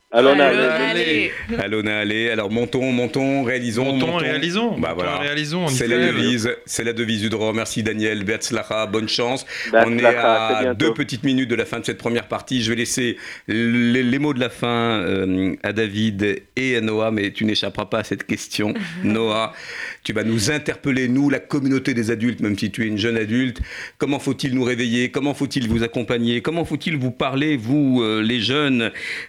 Speaker 4: Allons,
Speaker 3: allez.
Speaker 1: Allons, allez. Alors montons, montons, réalisons.
Speaker 2: Montons, réalisons.
Speaker 1: Bah voilà.
Speaker 2: réalisons.
Speaker 1: C'est la devise, c'est la devise du droit. Merci Daniel, Beatzlacha, bonne chance. On est à deux petites minutes de la fin de cette première partie. Je vais laisser les, mots de la fin euh, à David et à Noah, mais tu n'échapperas pas à cette question. Noah, tu vas nous interpeller, nous, la communauté des adultes, même si tu es une jeune adulte. Comment faut-il nous réveiller? Comment faut-il vous accompagner? Comment faut-il vous parler, vous, euh, les jeunes?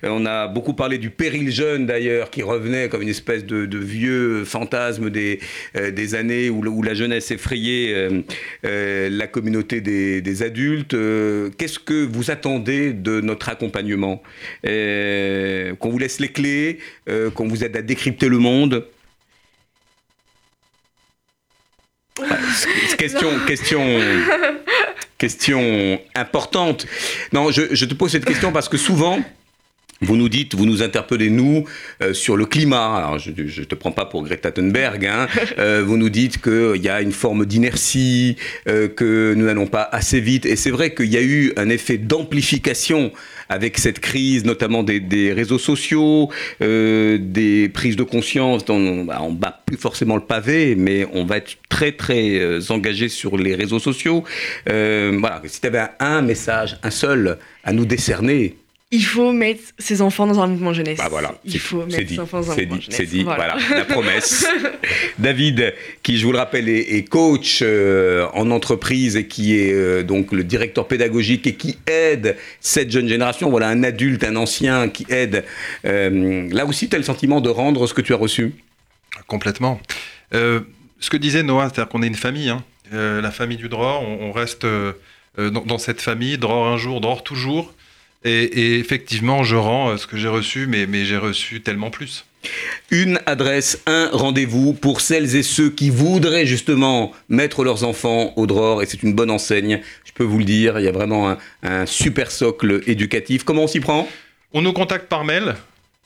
Speaker 1: Euh, On a beaucoup parlé du péril jeune, d'ailleurs, qui revenait comme une espèce de, vieux fantasme des, euh, des années où, où, la jeunesse effrayait la communauté des, adultes. Qu'est-ce que vous attendez de notre accompagnement? Qu'on vous laisse les clés Qu'on vous aide à décrypter le monde? Question, question, question importante. Non, je, je, te pose cette question parce que souvent, vous nous dites, vous nous interpellez, nous, euh, sur le climat. Alors, je ne te prends pas pour Greta Thunberg. Hein. Euh, vous nous dites qu'il y a une forme d'inertie, euh, que nous n'allons pas assez vite. Et c'est vrai qu'il y a eu un effet d'amplification avec cette crise, notamment des, réseaux sociaux, des prises de conscience. Dont on, bah, on bat plus forcément le pavé, mais on va être très, très engagé sur les réseaux sociaux. voilà, si tu avais un message, un seul, à nous décerner,
Speaker 3: il faut mettre ses enfants dans un mouvement jeunesse.
Speaker 1: Bah voilà,
Speaker 3: il faut mettre ses enfants dans un mouvement
Speaker 1: jeunesse. C'est dit, voilà. la promesse. David, qui je vous le rappelle est, coach euh, en entreprise et qui est euh, donc le directeur pédagogique et qui aide cette jeune génération. Voilà un adulte, un ancien qui aide. Euh, là aussi, tu as le sentiment de rendre ce que tu as reçu?
Speaker 2: Complètement. ce que disait Noah, c'est-à-dire qu'on est une famille, hein. la famille du Dror, on, reste dans, dans, cette famille, Dror un jour, Dror toujours. Et, effectivement, je rends euh, ce que j'ai reçu, mais, mais j'ai reçu tellement plus.
Speaker 1: Une adresse, un rendez-vous pour celles et ceux qui voudraient justement mettre leurs enfants au DROR, et c'est une bonne enseigne, je peux vous le dire, il y a vraiment un, super socle éducatif. Comment on s'y prend?
Speaker 2: On nous contacte par mail,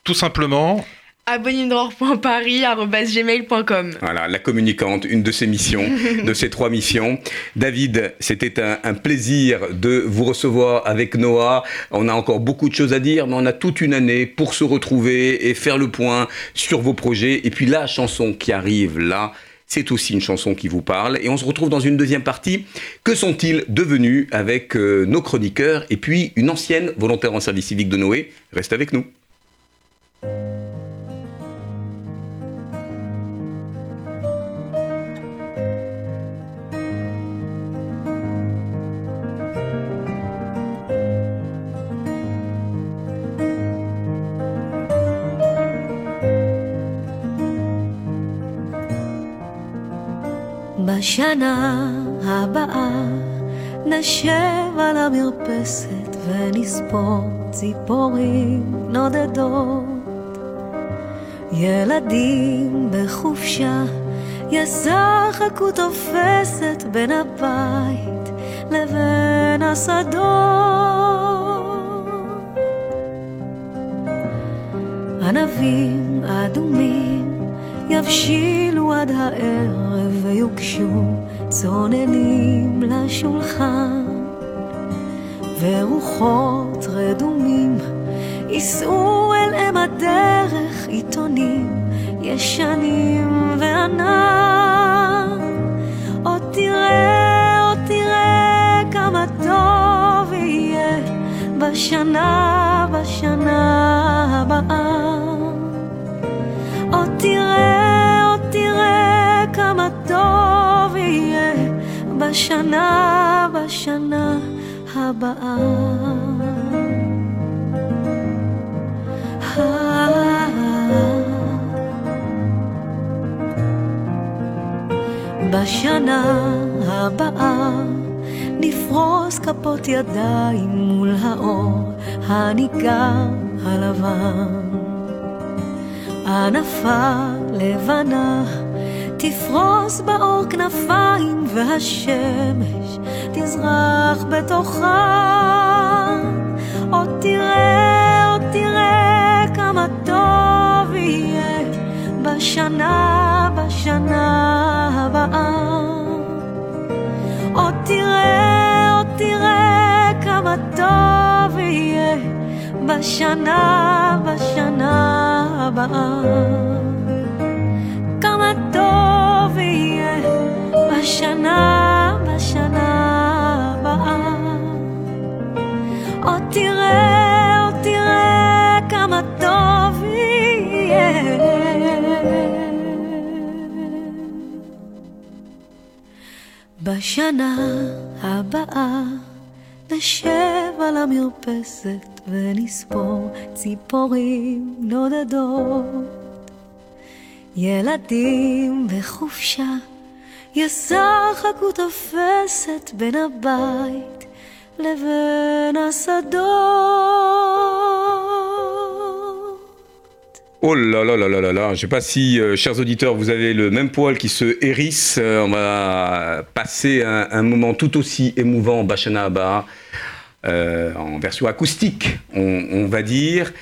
Speaker 2: tout simplement,
Speaker 3: abonnindror.paris.gmail.com
Speaker 1: Voilà, la communicante, une de ses missions, de ses trois missions. David, c'était un, un, plaisir de vous recevoir avec Noah. On a encore beaucoup de choses à dire, mais on a toute une année pour se retrouver et faire le point sur vos projets. Et puis la chanson qui arrive là, c'est aussi une chanson qui vous parle. Et on se retrouve dans une deuxième partie. Que sont-ils devenus avec euh, nos chroniqueurs et puis une ancienne volontaire en service civique de Noé? Reste avec nous.
Speaker 5: בשנה הבאה נשב על המרפסת ונספור ציפורים נודדות. ילדים בחופשה ישחקו תופסת בין הבית לבין השדות. ענבים אדומים יבשילו עד הערב ויוגשו צוננים לשולחן ורוחות רדומים יישאו אל אם הדרך עיתונים ישנים וענן. עוד תראה, עוד תראה כמה טוב יהיה בשנה, בשנה הבאה. עוד תראה, כמה טוב יהיה בשנה, בשנה הבאה. בשנה הבאה נפרוס כפות ידיים מול האור הניגר הלבן. ענפה לבנה תפרוס באור כנפיים והשמש תזרח בתוכה עוד תראה, עוד תראה כמה טוב יהיה בשנה, בשנה הבאה עוד תראה, עוד תראה כמה טוב יהיה בשנה, בשנה הבאה. כמה טוב יהיה בשנה, בשנה הבאה. עוד תראה, עוד תראה כמה טוב יהיה. בשנה הבאה נשב על המרפסת ונספור ציפורים נודדות. ילדים בחופשה ישחקו תופסת בין הבית לבין השדות.
Speaker 1: Oh là là là là là là, je sais pas si, euh, chers auditeurs, vous avez le même poil qui se hérisse. Euh, on va passer un, un, moment tout aussi émouvant, Bachana Abba, euh, en version acoustique, on, on, va dire.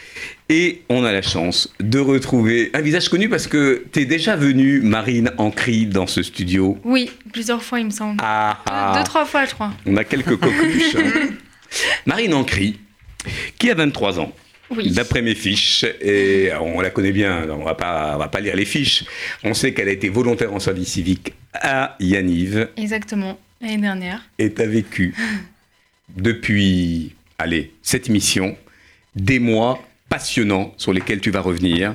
Speaker 1: Et on a la chance de retrouver un visage connu parce que tu es déjà venue, Marine Ancry, dans ce studio.
Speaker 6: Oui, plusieurs fois, il me semble.
Speaker 1: Ah, ah.
Speaker 6: Deux, trois fois, je crois.
Speaker 1: On a quelques coqueluches. Marine Ancry, qui a 23 ans.
Speaker 6: Oui.
Speaker 1: D'après mes fiches, et on la connaît bien, on va pas, on va pas lire les fiches. On sait qu'elle a été volontaire en service civique à Yaniv.
Speaker 6: Exactement, l'année dernière.
Speaker 1: Et tu as vécu depuis, allez, cette mission, des mois passionnants sur lesquels tu vas revenir.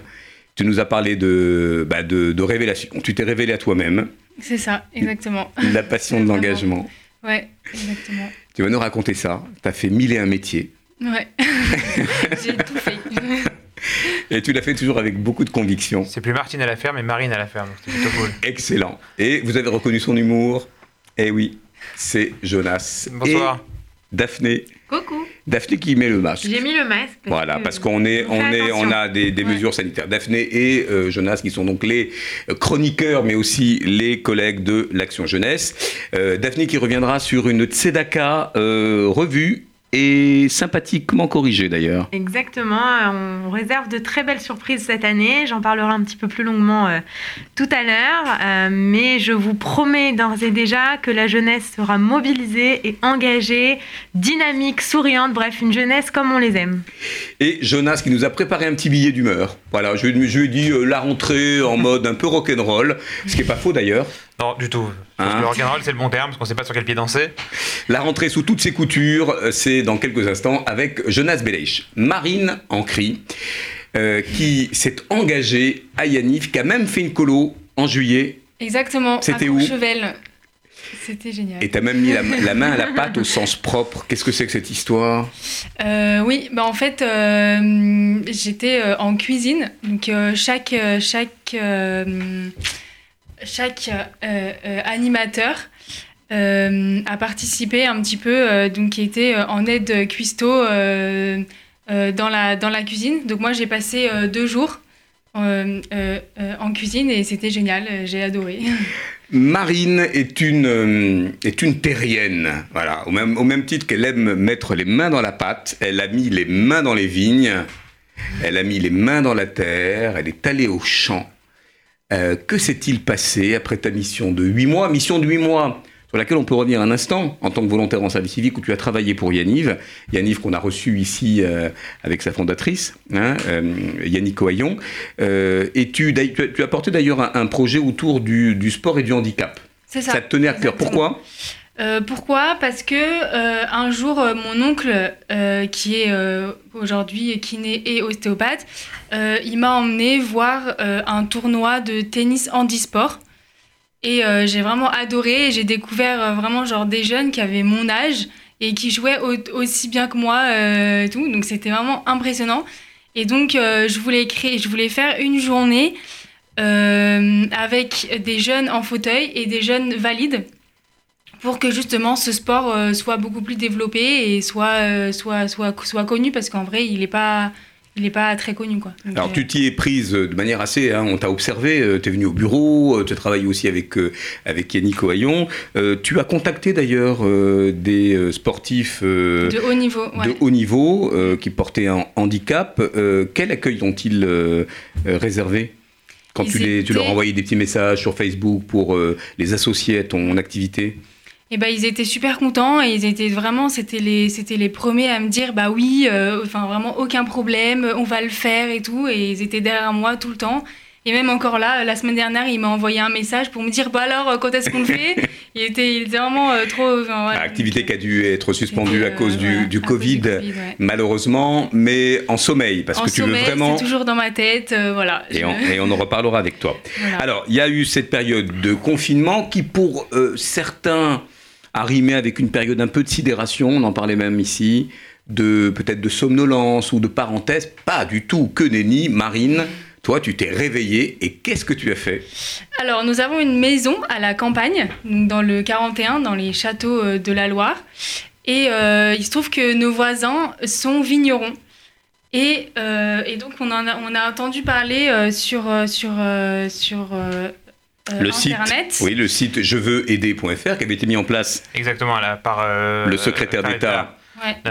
Speaker 1: Tu nous as parlé de, bah de, de révélation. Tu t'es révélé à toi-même.
Speaker 6: C'est ça, exactement.
Speaker 1: La passion de l'engagement.
Speaker 6: Ouais, exactement.
Speaker 1: Tu vas nous raconter ça. Tu as fait mille et un métiers.
Speaker 6: Ouais, j'ai tout fait.
Speaker 1: Et tu l'as fait toujours avec beaucoup de conviction.
Speaker 7: C'est plus Martine à la ferme, mais Marine à la ferme. C'était plutôt cool.
Speaker 1: Excellent. Et vous avez reconnu son humour. Eh oui, c'est Jonas.
Speaker 7: Bonsoir.
Speaker 1: Et Daphné.
Speaker 6: Coucou.
Speaker 1: Daphné qui met le masque.
Speaker 6: J'ai mis le masque.
Speaker 1: Parce voilà, parce qu'on est, on est, on a des, des ouais. mesures sanitaires. Daphné et euh, Jonas qui sont donc les chroniqueurs, mais aussi les collègues de l'Action Jeunesse. Euh, Daphné qui reviendra sur une Tzedaka euh, revue et sympathiquement corrigé d'ailleurs.
Speaker 8: Exactement, on réserve de très belles surprises cette année, j'en parlerai un petit peu plus longuement euh, tout à l'heure, euh, mais je vous promets d'ores et déjà que la jeunesse sera mobilisée et engagée, dynamique, souriante, bref, une jeunesse comme on les aime.
Speaker 1: Et Jonas qui nous a préparé un petit billet d'humeur. Voilà, je, je lui ai dit euh, la rentrée en mode un peu rock'n'roll, ce qui n'est pas faux d'ailleurs.
Speaker 7: Non, du tout. Hein le rock'n'roll, c'est le bon terme, parce qu'on ne sait pas sur quel pied danser.
Speaker 1: La rentrée sous toutes ses coutures, euh, c'est dans quelques instants avec Jonas Beleich. Marine Ancry, euh, qui s'est engagée à Yannif, qui a même fait une colo en juillet.
Speaker 6: Exactement,
Speaker 1: C'était où
Speaker 6: Chevel. C'était génial.
Speaker 1: Et tu as même mis la, main à la pâte au sens propre. Qu'est-ce que c'est que cette histoire?
Speaker 6: Euh, Oui, bah en fait, euh, j'étais en cuisine. Donc, chaque, chaque chaque euh, euh, animateur euh, a participé un petit peu, donc qui était en aide cuistot dans, la, dans la cuisine. Donc moi j'ai passé deux jours en cuisine et c'était génial, j'ai adoré.
Speaker 1: Marine est une, est une terrienne, voilà. Au même, au même titre qu'elle aime mettre les mains dans la pâte, elle a mis les mains dans les vignes, elle a mis les mains dans la terre, elle est allée au champ, euh, que s'est-il passé après ta mission de 8 mois Mission de 8 mois sur laquelle on peut revenir un instant en tant que volontaire en service civique où tu as travaillé pour Yaniv. Yaniv qu'on a reçu ici euh, avec sa fondatrice, hein, euh, Yannick Ohaillon. et tu, tu, as porté d'ailleurs un, projet autour du, sport et du handicap.
Speaker 6: C'est ça.
Speaker 1: Ça te tenait à cœur. Pourquoi?
Speaker 6: Euh, pourquoi? Parce que euh, un jour, euh, mon oncle, qui est aujourd'hui kiné et ostéopathe, il m'a emmené voir un tournoi de tennis handisport. Et j'ai vraiment adoré. J'ai découvert vraiment genre des jeunes qui avaient mon âge et qui jouaient aussi bien que moi. tout. Donc c'était vraiment impressionnant. Et donc je voulais créer, je voulais faire une journée avec des jeunes en fauteuil et des jeunes valides pour que justement ce sport euh, soit beaucoup plus développé et soit, euh, soit, soit, soit connu parce qu'en vrai il n'est pas il n'est pas très connu. Quoi.
Speaker 1: Alors, tu t'y es prise de manière assez. Hein, on t'a observé, euh, tu es venu au bureau, tu as travaillé aussi avec, avec Yannick Ohaillon. tu as contacté d'ailleurs des sportifs
Speaker 6: de haut niveau,
Speaker 1: de haut niveau qui portaient un handicap. quel accueil ont-ils réservé quand tu, les, tu leur envoyais des petits messages sur Facebook pour les associer à ton activité?
Speaker 6: Et ben ils étaient super contents et ils étaient vraiment c'était les c'était les premiers à me dire bah oui euh, enfin vraiment aucun problème on va le faire et tout. Et ils étaient derrière moi tout le temps. Et même encore là la semaine dernière il m'a envoyé un message pour me dire bah alors quand est-ce qu'on le fait? Il était il était vraiment euh, trop
Speaker 1: activité qui a dû être suspendue à cause du, du, COVID, malheureusement mais en sommeil parce que tu veux vraiment
Speaker 6: toujours dans ma tête euh, voilà.
Speaker 1: Et, on, et, on, en reparlera avec toi. Alors il y a eu cette période de confinement qui pour certains arrimé avec une période un peu de sidération, on en parlait même ici, de peut-être de somnolence ou de parenthèse. Pas du tout, que nenni, Marine. Toi, tu t'es réveillée et qu'est-ce que tu as fait?
Speaker 6: Alors, nous avons une maison à la campagne, dans le 41, dans les châteaux euh, de la Loire. Et euh, il se trouve que nos voisins sont vignerons. Et, euh, et donc, on, a, on a entendu parler sur, sur, sur euh,
Speaker 1: le site, oui, le site je veux aider.fr qui avait été mis en place.
Speaker 7: Exactement, là, par euh,
Speaker 1: le secrétaire d'État.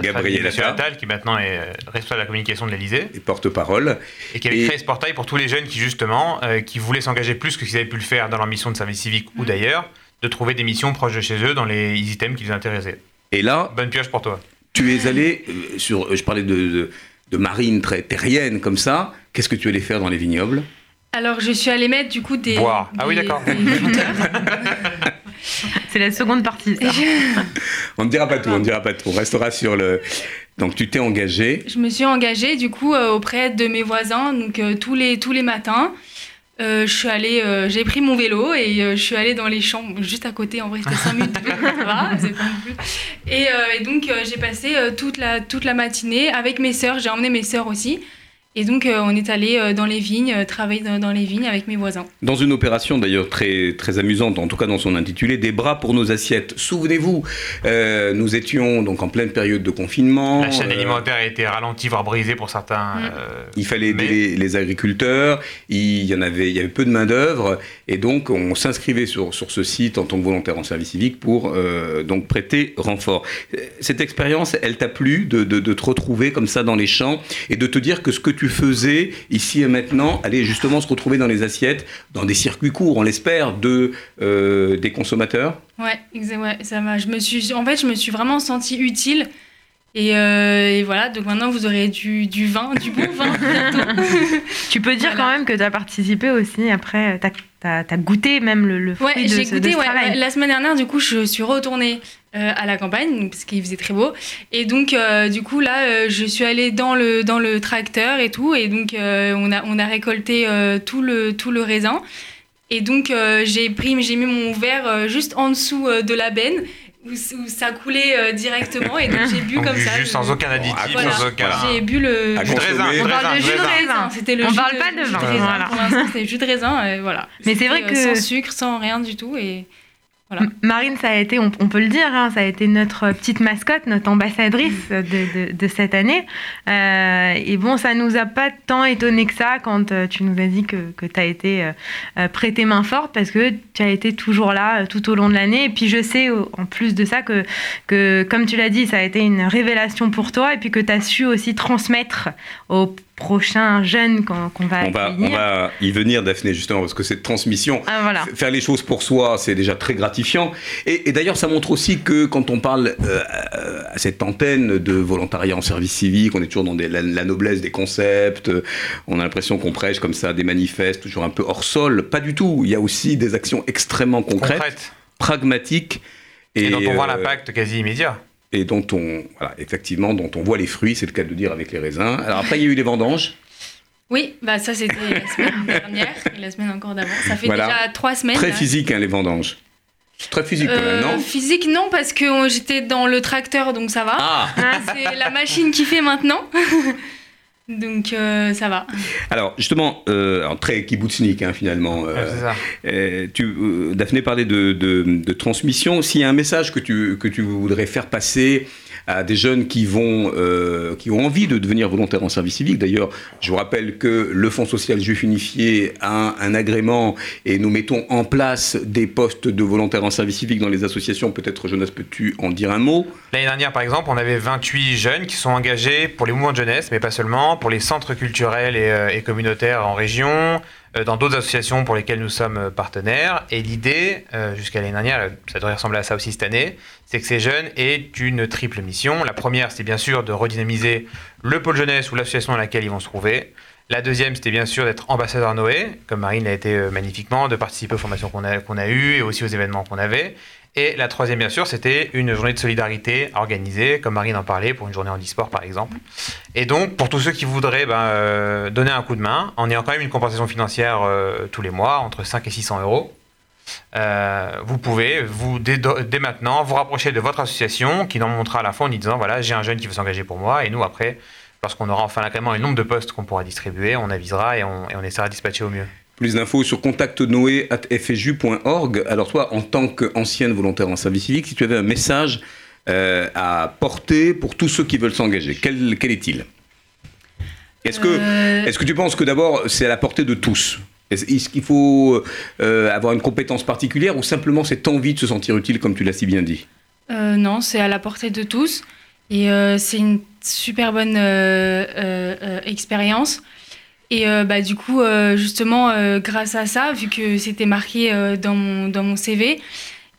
Speaker 1: Gabriel
Speaker 7: Attal, qui maintenant est euh, responsable de la communication de l'Elysée.
Speaker 1: Et porte-parole.
Speaker 7: Et qui avait créé ce portail pour tous les jeunes qui, justement, qui voulaient s'engager plus que ce qu'ils avaient pu le faire dans leur mission de service civique ou mm. d'ailleurs, de trouver des missions proches de chez eux dans les items qui les intéressaient.
Speaker 1: Et là.
Speaker 7: Bonne pioche pour toi.
Speaker 1: Tu es allé sur. Je parlais de, de marine très terrienne comme ça. Qu'est-ce que tu allais faire dans les vignobles?
Speaker 6: Alors, je suis allée mettre du coup des.
Speaker 7: Boire. Ah oui, d'accord.
Speaker 8: C'est la seconde partie.
Speaker 1: on ne dira pas tout, on ne dira pas tout. On restera sur le. Donc, tu t'es engagée.
Speaker 6: Je me suis engagée du coup euh, auprès de mes voisins, donc euh, tous, les, tous les matins. Euh, je suis allée, j'ai pris mon vélo et je suis allée dans les champs, juste à côté, en vrai c'était 5 minutes, Et, et, donc j'ai passé toute, la, toute la matinée avec mes sœurs, j'ai emmené mes sœurs aussi, Et donc, euh, on est allé euh, dans les vignes, euh, travailler dans, les vignes avec mes voisins.
Speaker 1: Dans une opération d'ailleurs très, très amusante, en tout cas dans son intitulé, Des bras pour nos assiettes. Souvenez-vous, nous étions donc en pleine période de confinement.
Speaker 7: La chaîne alimentaire a été ralentie, voire brisée pour certains. Mm.
Speaker 1: il fallait aider les, agriculteurs, il y, en avait, il y avait peu de main-d'œuvre, et donc on s'inscrivait sur, sur ce site en tant que volontaire en service civique pour donc prêter renfort. Cette expérience, elle t'a plu de, de, de te retrouver comme ça dans les champs et de te dire que ce que tu faisais ici et maintenant aller justement se retrouver dans les assiettes, dans des circuits courts, on l'espère, de, euh, des consommateurs?
Speaker 6: Ouais, ouais ça m'a. Je me suis, en fait, je me suis vraiment sentie utile. Et, euh, voilà, donc maintenant vous aurez du, du vin, du bon vin.
Speaker 8: tu peux dire quand même que tu as participé aussi, après, tu as, goûté même le, le fruit
Speaker 6: ouais,
Speaker 8: de,
Speaker 6: j'ai
Speaker 8: goûté,
Speaker 6: ce, ouais, La semaine dernière, du coup, je suis retournée euh, à la campagne, parce qu'il faisait très beau. Et donc, euh, du coup, là, euh, je suis allée dans le, dans le tracteur et tout. Et donc, on, a, on a récolté tout, le, tout le raisin. Et donc, j'ai pris, j'ai mis mon verre juste en dessous de la benne. Où, ça coulait directement et donc j'ai bu comme ça.
Speaker 7: Juste sans aucun additif, sans aucun.
Speaker 6: J'ai bu le.
Speaker 7: Jus de raisin.
Speaker 8: On parle de jus de raisin.
Speaker 6: C'était le.
Speaker 8: On parle pas de vin.
Speaker 6: Voilà. Pour l'instant, c'était jus de raisin. voilà.
Speaker 8: Mais c'est vrai que
Speaker 6: sans sucre, sans rien du tout et.
Speaker 8: Marine, ça a été, on, peut le dire, hein, ça a été notre petite mascotte, notre ambassadrice de, cette année. Euh, et bon, ça nous a pas tant étonné que ça quand euh, tu nous as dit que, que tu as été euh, prêté main forte parce que tu as été toujours là tout au long de l'année. Et puis je sais en plus de ça que, que comme tu l'as dit, ça a été une révélation pour toi et puis que tu as su aussi transmettre aux prochain jeune qu'on va,
Speaker 1: on va On va y venir, Daphné, justement, parce que cette transmission,
Speaker 8: ah,
Speaker 1: faire les choses pour soi, c'est déjà très gratifiant. Et, d'ailleurs, ça montre aussi que quand on parle euh, à cette antenne de volontariat en service civique, on est toujours dans la, noblesse des concepts, on a l'impression qu'on prêche comme ça des manifestes, toujours un peu hors sol. Pas du tout. Il y a aussi des actions extrêmement concrètes, pragmatiques.
Speaker 7: Et, dont on voit euh, l'impact quasi immédiat
Speaker 1: et dont on, voilà, effectivement, dont on voit les fruits, c'est le cas de dire avec les raisins. Alors après, il y a eu les vendanges.
Speaker 6: Oui, bah ça c'était la semaine dernière et la semaine encore d'avant. Ça fait déjà trois semaines.
Speaker 1: Très physique, hein, les vendanges. Très physique quand même, non
Speaker 6: euh, Physique non, parce que j'étais dans le tracteur, donc ça va.
Speaker 1: Ah.
Speaker 6: c'est la machine qui fait maintenant. Donc euh, ça va.
Speaker 1: Alors justement, euh, très kibbutznik hein, finalement.
Speaker 7: Euh,
Speaker 1: tu, Daphné parlait de, de, de transmission. S'il y a un message que tu, que tu voudrais faire passer à des jeunes qui, vont, euh, qui ont envie de devenir volontaires en service civique. D'ailleurs, je vous rappelle que le Fonds social juif unifié a un, agrément et nous mettons en place des postes de volontaires en service civique dans les associations. Peut-être, Jonas, peux-tu en dire un mot?
Speaker 7: L'année dernière, par exemple, on avait 28 jeunes qui sont engagés pour les mouvements de jeunesse, mais pas seulement, pour les centres culturels et, euh, communautaires en région, dans d'autres associations pour lesquelles nous sommes euh, partenaires. Et l'idée, euh, jusqu'à l'année dernière, ça devrait ressembler à ça aussi cette année, c'est que ces jeunes aient une triple mission. La première, c'est bien sûr de redynamiser le pôle jeunesse ou l'association dans laquelle ils vont se trouver. La deuxième, c'était bien sûr d'être ambassadeur Noé, comme Marine l'a été magnifiquement, de participer aux formations qu'on a, qu'on a eues et aussi aux événements qu'on avait. Et la troisième, bien sûr, c'était une journée de solidarité organisée, comme Marine en parlait, pour une journée en e-sport, par exemple. Et donc, pour tous ceux qui voudraient ben, euh, donner un coup de main, en ayant quand même une compensation financière euh, tous les mois, entre 5 et 600 euros, euh, vous pouvez, vous, dès, maintenant, vous rapprocher de votre association, qui nous montrera à la fin en disant, voilà, j'ai un jeune qui veut s'engager pour moi, et nous, après, lorsqu'on aura enfin l'agrément et le nombre de postes qu'on pourra distribuer, on avisera et on, et on essaiera de dispatcher au mieux.
Speaker 1: Plus d'infos sur contactnoé.fju.org. Alors toi, en tant qu'ancienne volontaire en service civique, si tu avais un message euh, à porter pour tous ceux qui veulent s'engager, quel, quel est-il? Est-ce que, euh. est que tu penses que d'abord c'est à la portée de tous? Est-ce qu'il faut euh, avoir une compétence particulière ou simplement cette envie de se sentir utile comme tu l'as si bien dit?
Speaker 6: Non, c'est à la portée de tous et c'est une super bonne expérience. Et euh, bah, du coup, euh, justement, euh, grâce à ça, vu que c'était marqué dans, mon, dans mon CV,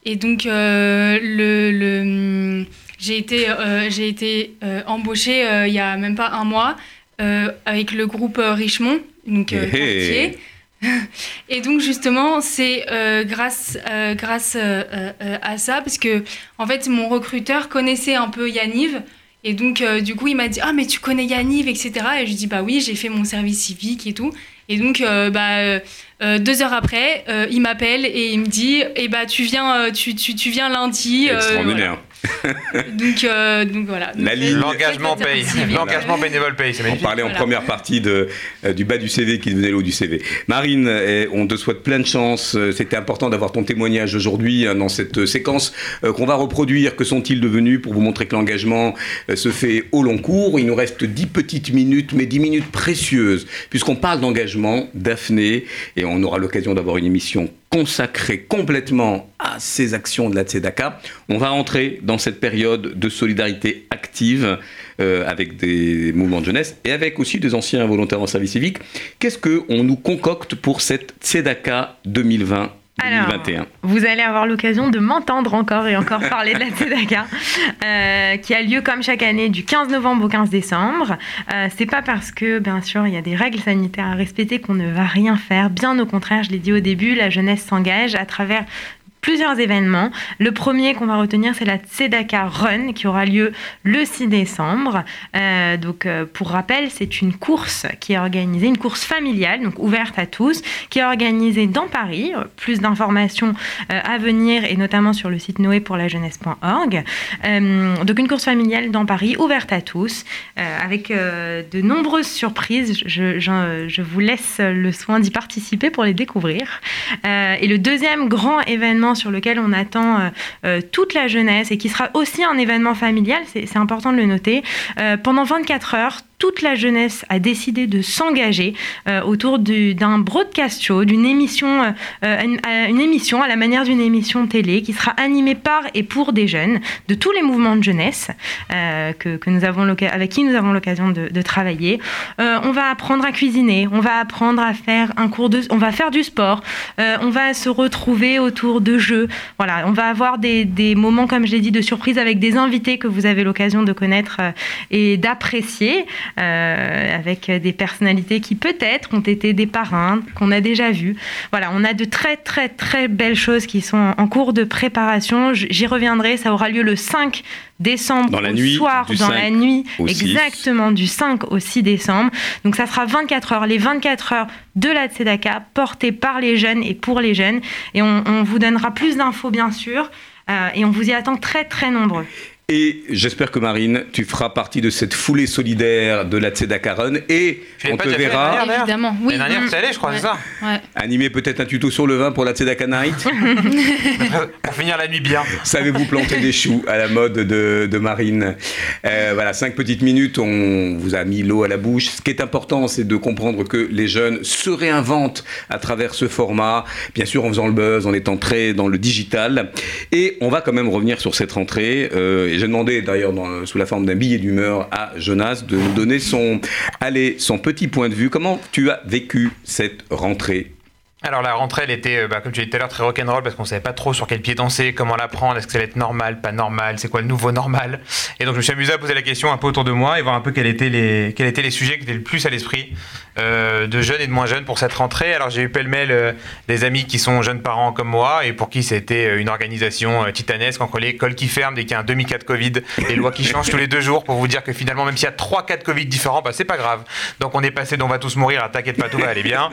Speaker 6: et donc le, le j'ai été, j'ai été embauchée il y a même pas un mois avec le groupe Richemont, donc quartier. Et donc justement, c'est grâce, grâce à ça, parce que en fait, mon recruteur connaissait un peu Yaniv, et donc, euh, du coup, il m'a dit Ah, mais tu connais Yanniv, etc. Et je lui dis Bah oui, j'ai fait mon service civique et tout. Et donc, euh, bah, euh, deux heures après, il m'appelle et il me dit Eh bah, tu viens, tu, tu, tu viens lundi.
Speaker 1: Extraordinaire.
Speaker 6: donc, euh, donc voilà.
Speaker 7: L'engagement paye. L'engagement bénévole paye.
Speaker 1: On parlait en première partie de, euh, du bas du CV qui devenait l'eau du CV. Marine, eh, on te souhaite plein de chance. C'était important d'avoir ton témoignage aujourd'hui hein, dans cette séquence qu'on va reproduire. Que sont-ils devenus pour vous montrer que l'engagement se fait au long cours? Il nous reste 10 petites minutes, mais 10 minutes précieuses, puisqu'on parle d'engagement, Daphné, et on aura l'occasion d'avoir une émission consacrée complètement à ces actions de la Tzedaka. On va entrer dans cette période de solidarité active euh, avec des mouvements de jeunesse et avec aussi des anciens volontaires en service civique. Qu'est-ce qu'on nous concocte pour cette Tzedaka 2020 alors,
Speaker 8: vous allez avoir l'occasion de m'entendre encore et encore parler de la Tzedaka, euh, qui a lieu comme chaque année du 15 novembre au 15 décembre. Euh, c'est pas parce que, bien sûr, il y a des règles sanitaires à respecter qu'on ne va rien faire. Bien au contraire, je l'ai dit au début, la jeunesse s'engage à travers plusieurs événements. Le premier qu'on va retenir, c'est la Tzedaka Run qui aura lieu le 6 décembre. Euh, donc, euh, pour rappel, c'est une course qui est organisée, une course familiale, donc ouverte à tous, qui est organisée dans Paris. Plus d'informations euh, à venir et notamment sur le site noé pour la jeunesse.org. donc, une course familiale dans Paris, ouverte à tous, avec de nombreuses surprises. Je, vous laisse le soin d'y participer pour les découvrir. et le deuxième grand événement sur lequel on attend euh, euh, toute la jeunesse et qui sera aussi un événement familial, c'est important de le noter. Euh, pendant 24 heures, toute la jeunesse a décidé de s'engager euh, autour d'un broadcast show, d'une émission, euh, euh, une, émission à la manière d'une émission télé qui sera animée par et pour des jeunes de tous les mouvements de jeunesse que, que, nous avons avec qui nous avons l'occasion de, de, travailler. on va apprendre à cuisiner, on va apprendre à faire un cours de, on va faire du sport, on va se retrouver autour de jeux. Voilà, on va avoir des, des moments, comme je l'ai dit, de surprise avec des invités que vous avez l'occasion de connaître et d'apprécier. Euh, avec des personnalités qui peut-être ont été des parrains, qu'on a déjà vus. Voilà, on a de très très très belles choses qui sont en cours de préparation. J'y reviendrai, ça aura lieu le 5 décembre
Speaker 1: dans la
Speaker 8: au
Speaker 1: nuit,
Speaker 8: soir, dans la nuit, exactement du 5 au 6 décembre. Donc ça sera 24 heures, les 24 heures de la Tzedaka portées par les jeunes et pour les jeunes. Et on, vous donnera plus d'infos bien sûr. Euh, et on vous y attend très très nombreux.
Speaker 1: Et j'espère que Marine, tu feras partie de cette foulée solidaire de la Tzedaka Run et on te verra.
Speaker 6: Évidemment, oui.
Speaker 7: L'année dernière, allé, je crois, c'est ça.
Speaker 1: Animer peut-être un tuto sur le vin pour la Tzedaka Night.
Speaker 7: pour finir la nuit bien.
Speaker 1: Savez-vous planter des choux à la mode de, de Marine euh, Voilà, cinq petites minutes, on vous a mis l'eau à la bouche. Ce qui est important, c'est de comprendre que les jeunes se réinventent à travers ce format, bien sûr en faisant le buzz, en étant très dans le digital. Et on va quand même revenir sur cette rentrée. Euh, j'ai demandé d'ailleurs sous la forme d'un billet d'humeur à Jonas de nous donner son, son petit point de vue. Comment tu as vécu cette rentrée?
Speaker 7: Alors la rentrée, elle était, euh, bah, comme tu disais tout à l'heure, très rock'n'roll parce qu'on savait pas trop sur quel pied danser, comment l'apprendre, est-ce que ça allait être normal, pas normal, c'est quoi le nouveau normal. Et donc je me suis amusé à poser la question un peu autour de moi et voir un peu quels étaient les, quels étaient les sujets qui étaient le plus à l'esprit euh, de jeunes et de moins jeunes pour cette rentrée. Alors j'ai eu pêle-mêle euh, des amis qui sont jeunes parents comme moi et pour qui c'était une organisation titanesque entre l'école qui ferme dès qu'il y a un demi-cas de Covid, les lois qui changent tous les deux jours pour vous dire que finalement même s'il y a trois cas de Covid différents, bah, c'est pas grave. Donc on est passé d'on va tous mourir à t'inquiète pas tout va aller bien.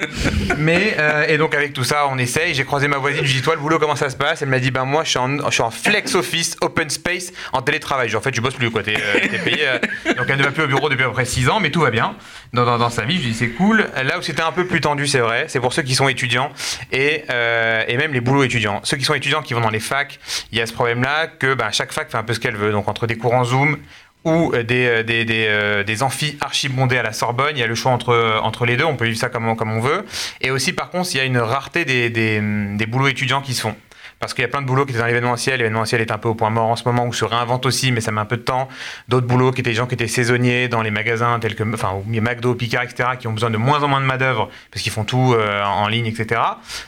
Speaker 7: Mais et donc avec tout ça, on essaye. J'ai croisé ma voisine, je dit toi le boulot comment ça se passe? Elle m'a dit ben moi je suis en, flex office, open space, en télétravail. en fait je bosse plus quoi, t'es euh, payé. Euh. donc elle ne va plus au bureau depuis à peu près 6 ans, mais tout va bien dans, sa vie. Je dis c'est cool. Là où c'était un peu plus tendu, c'est vrai, c'est pour ceux qui sont étudiants et, euh, même les boulots étudiants. Ceux qui sont étudiants qui vont dans les facs, il y a ce problème-là que ben, chaque fac fait un peu ce qu'elle veut. Donc entre des cours en Zoom, ou euh, des, euh, des, des, euh, des amphis archibondés à la Sorbonne. Il y a le choix entre, entre les deux, on peut vivre ça comme, comme on veut. Et aussi, par contre, il y a une rareté des, des, des boulots étudiants qui se font. Parce qu'il y a plein de boulots qui étaient dans l'événementiel. L'événementiel est un peu au point mort en ce moment, où se réinvente aussi, mais ça met un peu de temps. D'autres boulots qui étaient des gens qui étaient saisonniers dans les magasins tels que enfin, McDo, Picard, etc., qui ont besoin de moins en moins de main-d'œuvre parce qu'ils font tout en ligne, etc.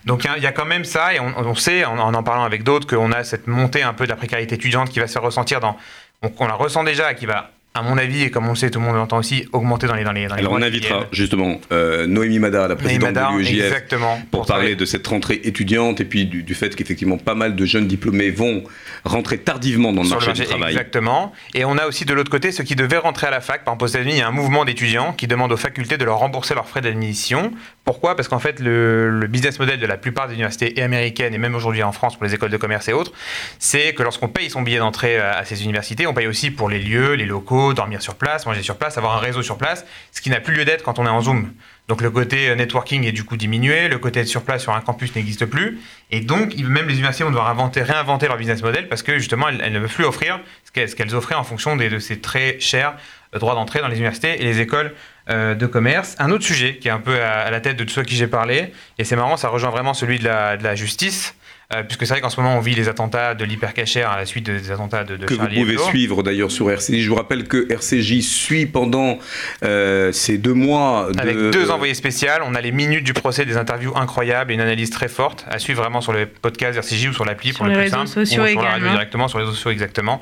Speaker 7: Donc il y, a quand même ça, et on, on sait, en, en, parlant avec d'autres, qu'on a cette montée un peu de la précarité étudiante qui va se ressentir dans. On, on la ressent déjà, qui va à mon avis, et comme on le sait, tout le monde l'entend aussi, augmenter dans les dans les, dans les
Speaker 1: Alors on invitera justement euh, Noémie Madar, la présidente de l'UEJF, pour, pour parler de cette rentrée étudiante et puis du, du fait qu'effectivement pas mal de jeunes diplômés vont rentrer tardivement dans le marché, du travail.
Speaker 7: Exactement. Et on a aussi de l'autre côté ceux qui devaient rentrer à la fac. Par exemple, aux États-Unis, il y a un mouvement d'étudiants qui demande aux facultés de leur rembourser leurs frais d'admission. Pourquoi? Parce qu'en fait, le, le, business model de la plupart des universités américaines et même aujourd'hui en France pour les écoles de commerce et autres, c'est que lorsqu'on paye son billet d'entrée à ces universités, on paye aussi pour les lieux, les locaux, dormir sur place, manger sur place, avoir un réseau sur place, ce qui n'a plus lieu d'être quand on est en Zoom. Donc le côté euh, networking est du coup diminué, le côté être sur place sur un campus n'existe plus, et donc même les universités vont devoir inventer, réinventer leur business model parce que justement elles, ne peuvent plus offrir ce qu'elles offraient en fonction des, de ces très chers euh, droits d'entrée dans les universités et les écoles euh, de commerce. Un autre sujet qui est un peu à, la tête de tous ceux à qui j'ai parlé, et c'est marrant, ça rejoint vraiment celui de la justice. Euh, puisque c'est vrai qu'en ce moment on vit les attentats de l'hypercachère à la suite des attentats de, de
Speaker 1: que
Speaker 7: Charlie
Speaker 1: vous pouvez
Speaker 7: Hebdo.
Speaker 1: suivre d'ailleurs sur RCJ. Je vous rappelle que RCJ suit pendant euh, ces deux mois. De...
Speaker 7: Avec deux envoyés spéciaux, on a les minutes du procès, des interviews incroyables et une analyse très forte à suivre vraiment sur le podcast RCJ ou sur l'appli pour
Speaker 8: Sur
Speaker 7: le
Speaker 8: les
Speaker 7: plus
Speaker 8: réseaux
Speaker 7: simple.
Speaker 8: sociaux
Speaker 7: ou sur la radio directement, sur les réseaux sociaux exactement.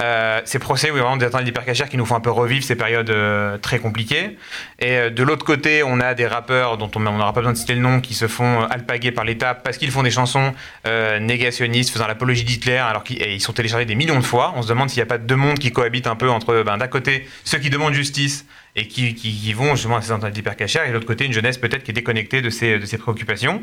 Speaker 7: Euh, ces procès où il y a vraiment des attentats de l'hypercachère qui nous font un peu revivre ces périodes euh, très compliquées. Et euh, de l'autre côté, on a des rappeurs dont on n'aura pas besoin de citer le nom qui se font alpaguer par l'État parce qu'ils font des chansons euh, négationnistes faisant l'apologie d'Hitler alors qu'ils sont téléchargés des millions de fois. On se demande s'il n'y a pas deux mondes qui cohabitent un peu entre ben, d'un côté ceux qui demandent justice et qui, qui- vont justement à ces attentats d'hypercachère et de l'autre côté une jeunesse peut-être qui est déconnectée de ces, de préoccupations.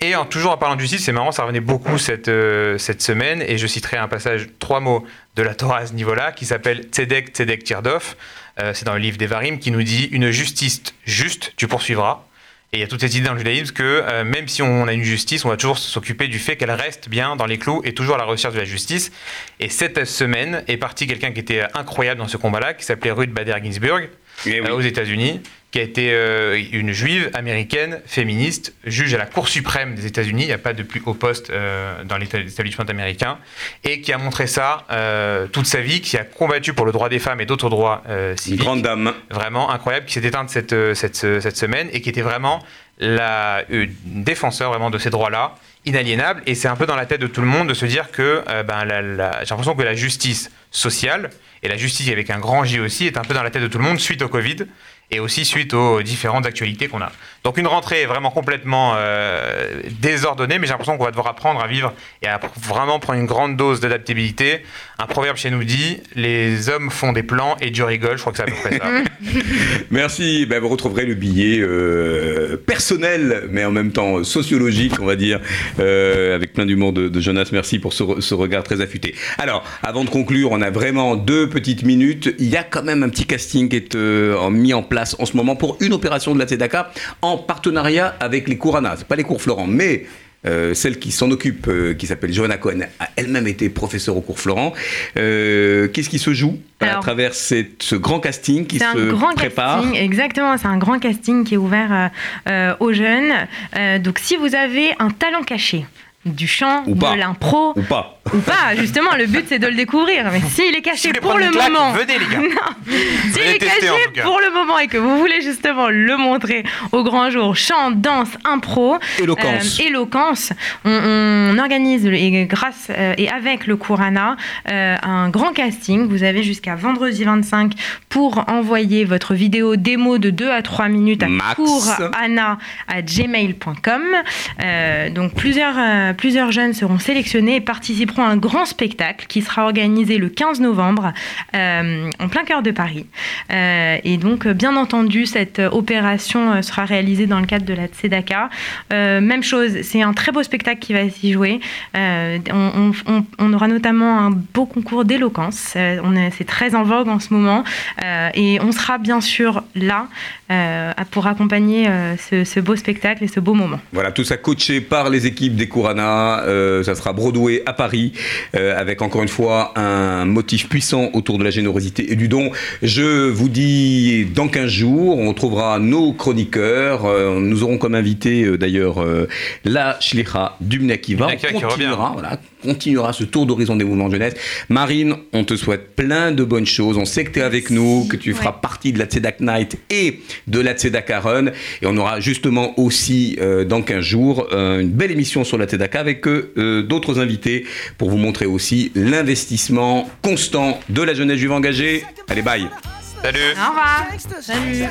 Speaker 7: Et en, toujours en parlant de justice, c'est marrant, ça revenait beaucoup cette, euh, cette semaine, et je citerai un passage, trois mots de la Torah à ce niveau-là, qui s'appelle Tzedek Tzedek Tirdov. Euh, c'est dans le livre d'Evarim, qui nous dit Une justice juste, tu poursuivras. Et il y a toute cette idée dans le judaïsme que euh, même si on a une justice, on va toujours s'occuper du fait qu'elle reste bien dans les clous et toujours à la recherche de la justice. Et cette semaine est parti quelqu'un qui était incroyable dans ce combat-là, qui s'appelait Ruth Bader Ginsburg, euh, aux États-Unis, qui a été euh, une juive américaine, féministe, juge à la Cour suprême des États-Unis. Il n'y a pas de plus haut poste euh, dans l'établissement américain. Et qui a montré ça euh, toute sa vie, qui a combattu pour le droit des femmes et d'autres droits civiques.
Speaker 1: grande dame.
Speaker 7: Vraiment incroyable, qui s'est éteinte cette, cette, cette semaine et qui était vraiment la défenseur vraiment de ces droits-là, inaliénables. Et c'est un peu dans la tête de tout le monde de se dire que ben, j'ai l'impression que la justice sociale et la justice avec un grand J aussi est un peu dans la tête de tout le monde suite au Covid et aussi suite aux différentes actualités qu'on a. Donc une rentrée vraiment complètement euh, désordonnée, mais j'ai l'impression qu'on va devoir apprendre à vivre et à vraiment prendre une grande dose d'adaptabilité. Un proverbe chez nous dit les hommes font des plans et Dieu rigole. Je crois que c'est à peu près ça.
Speaker 1: Merci. Ben, vous retrouverez le billet euh, personnel, mais en même temps sociologique, on va dire, euh, avec plein d'humour de, de Jonas. Merci pour ce, re- ce regard très affûté. Alors, avant de conclure, on a vraiment deux petites minutes. Il y a quand même un petit casting qui est mis en place en ce moment pour une opération de la Tzedaka en partenariat avec les Kourana. C'est pas les cours Florent, mais euh, celle qui s'en occupe, euh, qui s'appelle Johanna Cohen, a elle-même été professeure au cours Florent. Euh, Qu'est-ce qui se joue à travers cette- ce grand casting qui se
Speaker 8: grand
Speaker 1: prépare
Speaker 8: casting, exactement. C'est un grand casting qui est ouvert aux jeunes. Donc, si vous avez un talent caché, du chant,
Speaker 1: Ou pas.
Speaker 8: de l'impro,
Speaker 1: Ou pas
Speaker 8: ou pas, justement, le but c'est de le découvrir. Mais s'il est caché pour le
Speaker 7: claque,
Speaker 8: moment,
Speaker 7: venez, les gars.
Speaker 8: Non. s'il est caché pour le moment et que vous voulez justement le montrer au grand jour, chant, danse, impro,
Speaker 1: Éloquence.
Speaker 8: euh, éloquence, on, on organise et grâce euh, et avec le Courana euh, un grand casting. Vous avez jusqu'à vendredi 25 pour envoyer votre vidéo démo de 2 à 3 minutes à
Speaker 1: Max.
Speaker 8: courana à gmail.com. Euh, donc plusieurs, plusieurs jeunes seront sélectionnés et participeront à un grand spectacle qui sera organisé le 15 novembre euh, en plein cœur de Paris. Euh, et donc, euh, bien entendu, cette opération sera réalisée dans le cadre de la Tzedaka. Même chose, c'est un très beau spectacle qui va s'y jouer. On, aura notamment un beau concours d'éloquence. C'est très en vogue en ce moment. Et on sera bien sûr là pour accompagner ce, ce beau spectacle et ce beau moment.
Speaker 1: Voilà, tout ça coaché par les équipes des Kourana. Euh, ça sera Broadway à Paris, euh, avec encore une fois un motif puissant autour de la générosité et du don. Je vous dit dans 15 jours, on trouvera nos chroniqueurs. nous aurons comme invité d'ailleurs la Shlicha Dumnakiva.
Speaker 7: qui continuera,
Speaker 1: voilà, continuera ce tour d'horizon des mouvements de jeunesse. Marine, on te souhaite plein de bonnes choses. On sait que tu es avec nous, que tu feras partie de la Tzedak Night et de la Tzedaka Run. Et on aura justement aussi, euh, dans 15 jours, euh, une belle émission sur la Avec euh, d'autres invités pour vous montrer aussi l'investissement constant de la jeunesse juive engagée. Allez, bye
Speaker 7: Salut
Speaker 8: Au revoir Salut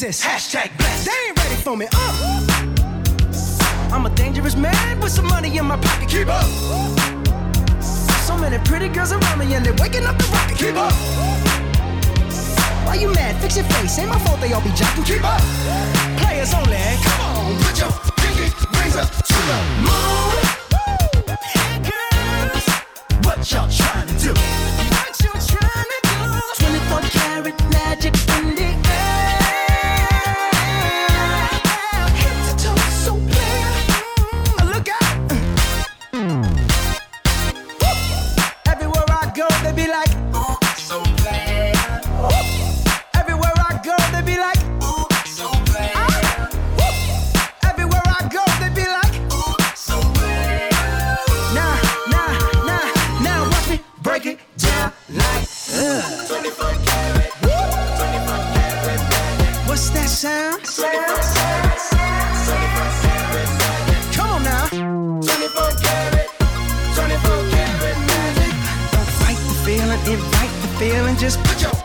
Speaker 9: Jesus. Hashtag blessed. They ain't ready for me. Uh. I'm a dangerous man with some money in my pocket. Keep up. So many pretty girls around me and they're waking up the rocket. Keep up. Why you mad? Fix your face. Ain't my fault they all be jocking. Keep up. Players only. Come on, put your pinky rings up to the moon. Girls, what y'all trying to do? What you trying to do? 24 karat magic sound? Come on now. 24 karat, 24 karat magic. Don't fight the feeling, invite the feeling. Just put your